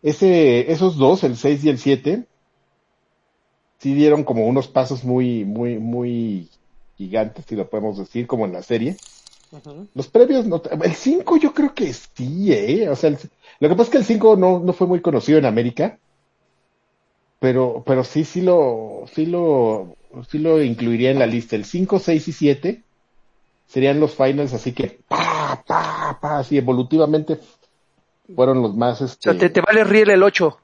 ese, esos dos, el 6 y el 7, sí dieron como unos pasos muy, muy, muy gigantes, si lo podemos decir, como en la serie. Los previos, no, el 5 yo creo que sí, eh, o sea, el- lo que pasa es que el 5 no, no fue muy conocido en América, pero, pero sí, sí lo, sí lo, sí lo incluiría en la lista. El 5, 6 y 7 serían los finals, así que pa, pa, pa, así evolutivamente fueron los más, O este, sea, te, te vale riel el 8.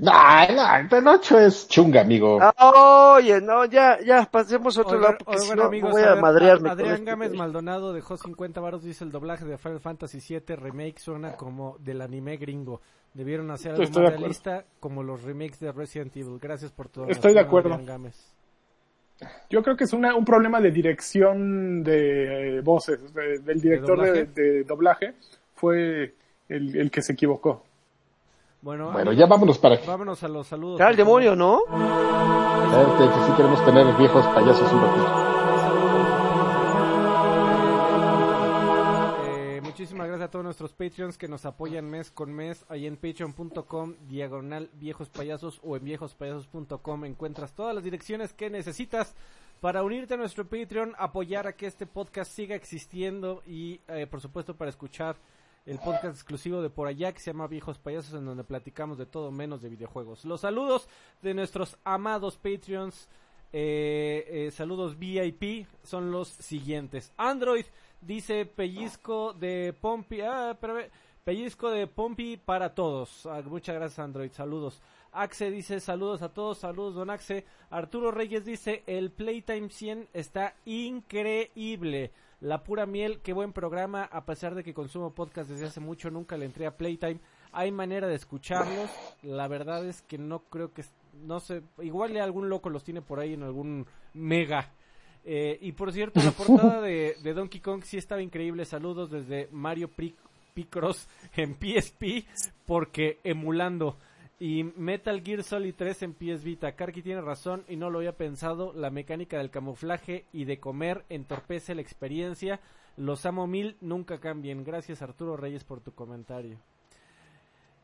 No, no, el 8 es chunga, amigo. Ah, Oye, no, ya, ya, pasemos a otro lado porque si no amigos, voy a a ver, madrearme. Adrián este Gámez. Maldonado dejó 50 varos, dice el doblaje de Final Fantasy VII Remake suena como del anime gringo. Debieron hacer algo Estoy más realista como los remakes de Resident Evil. Gracias por todo. Estoy de acuerdo. Gámez. Yo creo que es una, un problema de dirección de eh, voces, de- del director de doblaje? de doblaje, fue el, el que se equivocó. Bueno, Bueno, amigos, ya vámonos para que vámonos a los saludos. Ya, el demonio, ¿no? que sí queremos tener viejos payasos un ratito. Muchísimas gracias a todos nuestros Patreons que nos apoyan mes con mes. Ahí en patreon.com, diagonal viejos payasos o en viejospayasos.com encuentras todas las direcciones que necesitas para unirte a nuestro Patreon, apoyar a que este podcast siga existiendo y, eh, por supuesto, para escuchar el podcast exclusivo de por allá que se llama Viejos Payasos en donde platicamos de todo menos de videojuegos. Los saludos de nuestros amados Patreons. Eh, eh, saludos VIP son los siguientes. Android dice pellizco de Pompi. Ah, espérame. Pellizco de Pompi para todos. Ah, muchas gracias Android. Saludos. Axe dice saludos a todos. Saludos don Axe. Arturo Reyes dice el Playtime 100 está increíble. La pura miel, qué buen programa. A pesar de que consumo podcast desde hace mucho, nunca le entré a Playtime. Hay manera de escucharlos. La verdad es que no creo que, no sé, igual algún loco los tiene por ahí en algún mega. Eh, y por cierto, la portada de, de Donkey Kong sí estaba increíble. Saludos desde Mario Picross [laughs] en PSP, porque emulando. Y Metal Gear Solid 3 en PS Vita. Karki tiene razón y no lo había pensado. La mecánica del camuflaje y de comer entorpece la experiencia. Los amo mil, nunca cambien. Gracias Arturo Reyes por tu comentario.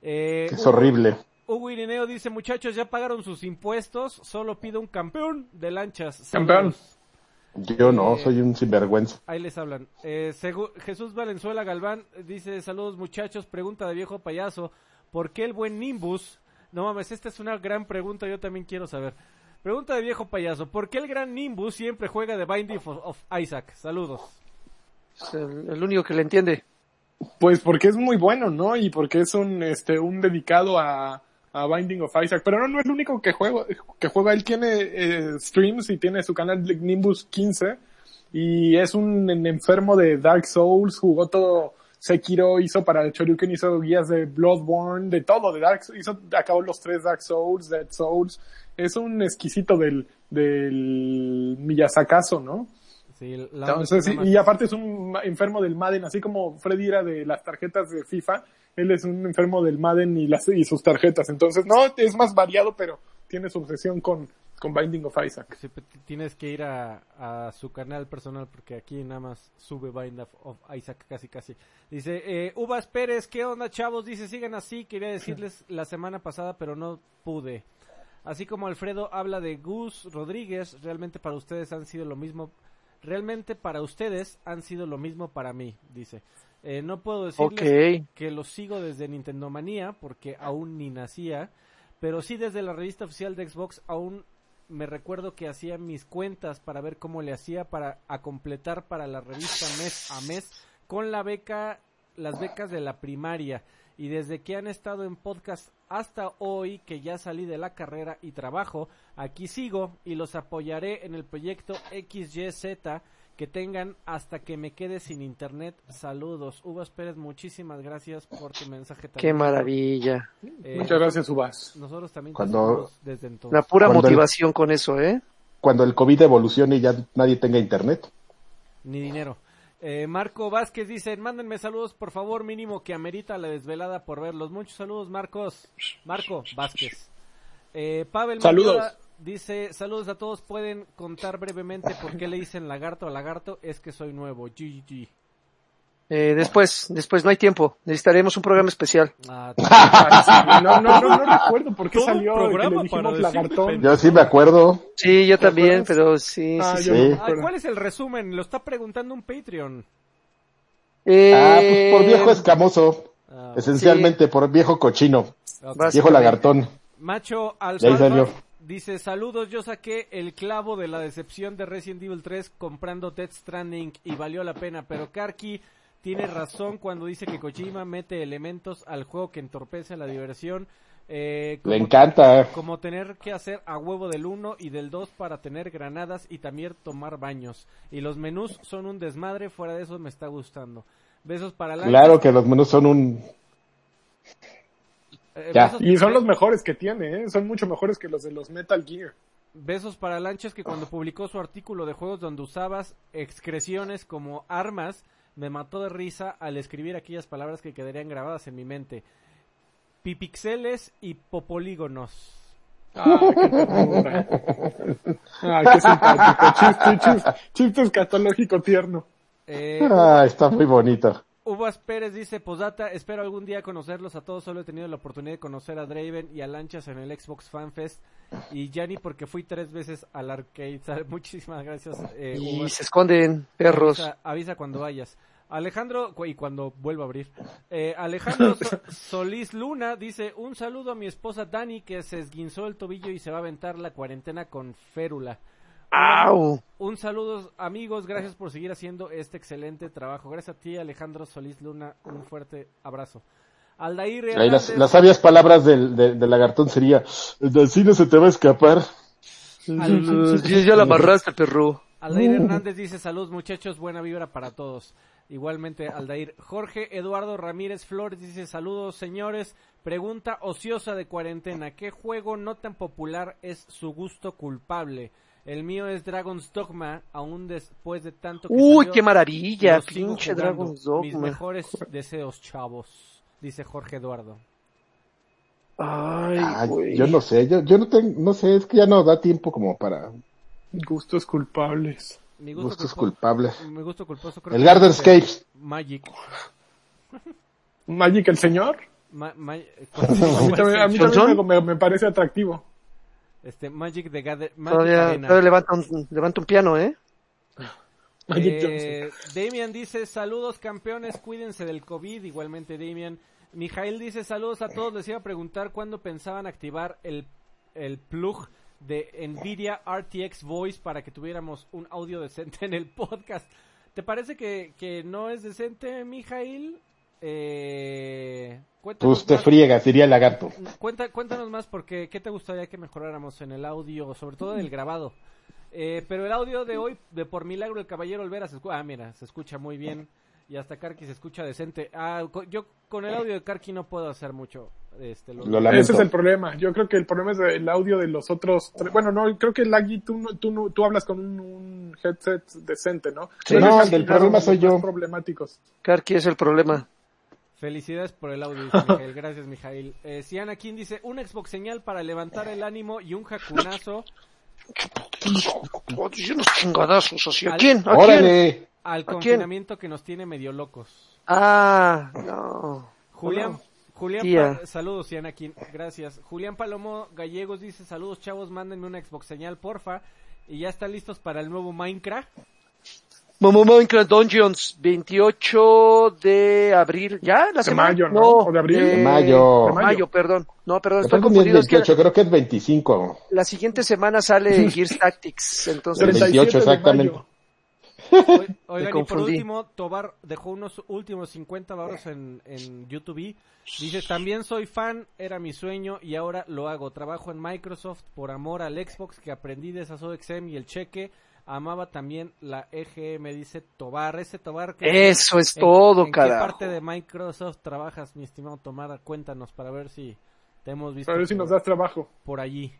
Eh, Es horrible. Hugo Irineo dice, muchachos, ya pagaron sus impuestos, solo pido un campeón de lanchas. Campeón. Saludos. Yo no, Eh, soy un sinvergüenza. Ahí les hablan. Eh, Jesús Valenzuela Galván dice, saludos muchachos, pregunta de viejo payaso, ¿por qué el buen Nimbus? No mames, esta es una gran pregunta, yo también quiero saber. Pregunta de viejo payaso, ¿por qué el gran Nimbus siempre juega de Binding of, of Isaac? Saludos. Es el, el único que le entiende. Pues porque es muy bueno, ¿no? Y porque es un, este, un dedicado a, a Binding of Isaac. Pero no, no es el único que juega, que juega. Él tiene eh, streams y tiene su canal de Nimbus 15. Y es un en- enfermo de Dark Souls. Jugó todo Sekiro, hizo para el Choryuken, hizo guías de Bloodborne, de todo, de Dark hizo, acabó los tres Dark Souls, Dead Souls. Es un exquisito del, del Miyazakazo, ¿no? Sí, la Entonces, más- y aparte es un enfermo del Madden, así como Freddy era de las tarjetas de FIFA, él es un enfermo del Madden y, las, y sus tarjetas. Entonces, no, es más variado, pero tiene su obsesión con, con Binding of Isaac. Sí, tienes que ir a, a su canal personal porque aquí nada más sube Bind of, of Isaac casi casi. Dice, eh, Uvas Pérez, ¿qué onda chavos? Dice, sigan así, quería decirles [laughs] la semana pasada pero no pude. Así como Alfredo habla de Gus Rodríguez, realmente para ustedes han sido lo mismo, realmente para ustedes han sido lo mismo para mí, dice. Eh, no puedo decirles que los sigo desde Nintendo Manía porque aún ni nacía, pero sí desde la revista oficial de Xbox aún me recuerdo que hacía mis cuentas para ver cómo le hacía para a completar para la revista mes a mes con la beca las becas de la primaria. Y desde que han estado en podcast hasta hoy que ya salí de la carrera y trabajo, aquí sigo y los apoyaré en el proyecto XYZ que tengan hasta que me quede sin internet. Saludos. Uvas Pérez, muchísimas gracias por tu mensaje Qué también. maravilla. Eh, Muchas gracias, Ubas. Nosotros también Cuando- desde entonces. La pura Cuando el- motivación con eso, ¿eh? Cuando el COVID evolucione y ya nadie tenga internet. Ni dinero. Eh, Marco Vázquez dice, mándenme saludos por favor, mínimo que amerita la desvelada por verlos. Muchos saludos, Marcos. Marco Vázquez. Eh, Pavel Saludos. Dice, saludos a todos, pueden contar brevemente por qué le dicen lagarto a lagarto, es que soy nuevo. GG. Eh, después, después no hay tiempo. Necesitaremos un programa especial. Ah, [laughs] no, no, no, no recuerdo por qué Todo salió que programa le para lagartón. Yo sí me acuerdo. Sí, yo ¿Te también, pero sí, Ah, sí, sí. ah. ¿Cuál es el resumen? Lo está preguntando un Patreon. Eh, Ah, pues por viejo escamoso. Ah, Esencialmente por viejo cochino. Viejo lagartón. Macho salió. Dice, saludos, yo saqué el clavo de la decepción de Resident Evil 3 comprando Death Stranding y valió la pena, pero Karki tiene razón cuando dice que Kojima mete elementos al juego que entorpece la diversión. Eh, Le encanta. Como tener que hacer a huevo del 1 y del 2 para tener granadas y también tomar baños. Y los menús son un desmadre, fuera de eso me está gustando. Besos para la Claro que los menús son un... Eh, Ya. besos- Y son los mejores que tiene, ¿eh? Son mucho mejores que los de los Metal Gear. Besos para Lanchas que cuando publicó su artículo de juegos donde usabas excreciones como armas, me mató de risa al escribir aquellas palabras que quedarían grabadas en mi mente. Pipixeles y popolígonos. Ah, qué. Ah, qué simpático. Chiste, chiste, chiste escatológico tierno. Eh, Ah, está muy bonito. Uvas Pérez dice, posdata, espero algún día conocerlos a todos, solo he tenido la oportunidad de conocer a Draven y a Lanchas en el Xbox Fan Fest y Yanni porque fui tres veces al arcade. [laughs] Muchísimas gracias, eh, Y Uvas. se esconden, perros. Avisa, avisa cuando vayas. Alejandro, y cuando vuelva a abrir. Eh, Alejandro [laughs] So- Solís Luna dice, un saludo a mi esposa Dani que se esguinzó el tobillo y se va a aventar la cuarentena con férula. ¡Au! Un saludo amigos, gracias por seguir haciendo este excelente trabajo. Gracias a ti Alejandro Solís Luna, un fuerte abrazo. Aldair Ahí las, Hernández, las sabias palabras del, del, del lagartón sería, del cine se te va a escapar. Al- Ya, ya la amarraste, perro. Aldair Hernández dice saludos muchachos, buena vibra para todos. Igualmente Aldair. Jorge Eduardo Ramírez Flores dice saludos señores. Pregunta ociosa de cuarentena. ¿Qué juego no tan popular es su gusto culpable? El mío es Dragon's Dogma, aún después de tanto que Uy, salió, qué maravilla, pinche. Dragon's Mis Dogma. mejores deseos, chavos, dice Jorge Eduardo. Ay, Ay, güey. yo no sé, yo, yo no tengo, no sé, es que ya no da tiempo como para Gustos culpables. Mi gusto gustos culpo- culpables. Mi gusto culposo creo El que Garden es, Escapes. Magic. Magic el señor. Ma- ma- [laughs] A mí también, a mí ¿Son, también me, me parece atractivo. Este, Magic de Gather, Magic Todavía, Arena. todavía levanta, un, levanta un piano, ¿eh? [laughs] Magic Eh, Damian dice, saludos campeones, cuídense del COVID, igualmente Damian. Mijail dice, saludos a todos, les iba a preguntar cuándo pensaban activar el, el plug de Nvidia RTX Voice para que tuviéramos un audio decente en el [laughs] podcast. ¿Te parece que, que no es decente, Mijail? Eh, cuéntanos Pues te más. friegas, diría el lagarto. Cuenta, cuéntanos más porque qué te gustaría que mejoráramos en el audio, sobre todo en el grabado. Eh, pero el audio de hoy, de por milagro el caballero Olvera, se escucha, ah, mira, se escucha muy bien y hasta Karki se escucha decente. Ah, yo con el audio de Karki no puedo hacer mucho. Este, lo- Lo. Ese es el problema. Yo creo que el problema es el audio de los otros. Bueno, no, creo que Laggy, tú, no- tú, no- tú hablas con un, un headset decente, ¿no? Sí. No, el del problema soy yo. problemáticos. Karki es el problema. Felicidades por el audio, [laughs] Mijail. Gracias, Mijail. Eh, Siana King dice, un Xbox señal para levantar el ánimo y un jacunazo unos chingadazos así. ¿A Al- quién? ¿A quién? Al quién? confinamiento que nos tiene medio locos. Ah, no. Julián, Julián, Tía. Pa- saludos, Yanakin, gracias. Julián Palomo Gallegos dice, saludos chavos, mándenme una Xbox señal, porfa. Y ya están listos para el nuevo Minecraft. Momo Minecraft Dungeons, 28 de abril. ¿Ya? ¿La De semana? mayo, ¿no? ¿O de abril? de De mayo. de mayo, perdón. No, perdón, estoy parece que es confundido. Es que 28, creo que es 25. la siguiente semana sale [laughs] Gears Tactics, entonces... 37 28 de exactamente. Oigan, y por último, Tobar dejó unos últimos 50 dólares en, en YouTube. Dice, también soy fan, era mi sueño y ahora lo hago. Trabajo en Microsoft por amor al Xbox que aprendí de esa XM y el cheque. Amaba también la EGM, dice Tobar. Ese Tobar que... Eso es ¿En- todo, ¿En qué carajo. parte de Microsoft trabajas, mi estimado Tomar? Cuéntanos para ver si te hemos visto A ver si nos por, das trabajo. por allí.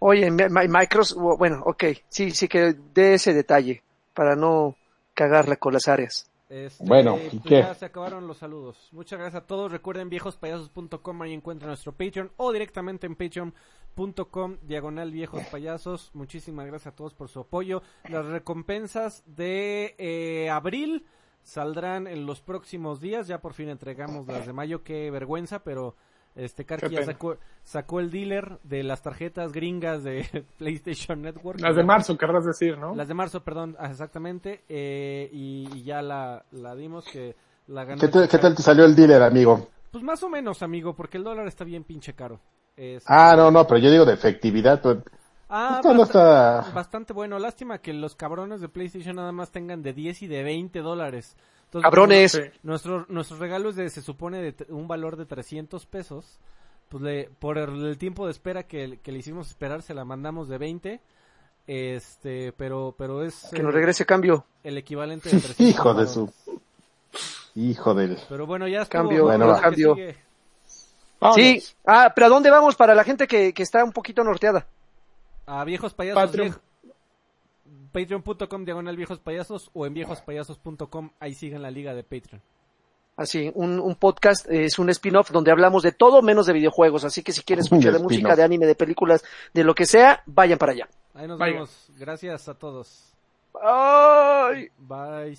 Oye, Mi- Mi- Microsoft, bueno, ok, sí, sí que dé ese detalle para no cagarla con las áreas. Este, Bueno, ¿y pues qué? ya se acabaron los saludos. Muchas gracias a todos. Recuerden viejospayasos.com, ahí encuentran nuestro Patreon o directamente en patreon.com diagonal viejos payasos. Muchísimas gracias a todos por su apoyo. Las recompensas de eh, abril saldrán en los próximos días. Ya por fin entregamos las de mayo. Qué vergüenza, pero este Karki ya sacó, sacó el dealer de las tarjetas gringas de [laughs] PlayStation Network. Las de marzo, querrás decir, ¿no? Las de marzo, perdón, ah, exactamente. eh, y, y ya la, la dimos que la ganó. ¿Qué, te- Chica- qué tal te salió el dealer, amigo? Pues más o menos, amigo, porque el dólar está bien pinche caro. Es- Ah, no, no, pero yo digo de efectividad. pues, Ah, esto no basta- está... bastante bueno. Lástima que los cabrones de PlayStation nada más tengan de 10 y de 20 dólares. Entonces, Cabrones. Sí. Nuestro, nuestros regalos de, se supone de un valor de 300 pesos. pues le, por el, el tiempo de espera que, que le hicimos esperar, se la mandamos de 20. Este, pero, pero es Que nos eh, regrese cambio. el equivalente de 300 [laughs] Hijo de su... Hijo del... Pero bueno, ya estuvo. Cambio, Bueno. Sí. Ah, pero ¿a dónde vamos para la gente que, que está un poquito norteada? A viejos payasos. Patreon. viejo- Patreon.com diagonal viejos payasos o en viejospayasos.com. Ahí siguen la liga de Patreon. Así, un, un podcast es un spin-off donde hablamos de todo menos de videojuegos. Así que si quieren escuchar de música, de anime, de películas, de lo que sea, vayan para allá. Ahí nos vemos. Gracias a todos. Ay. Bye.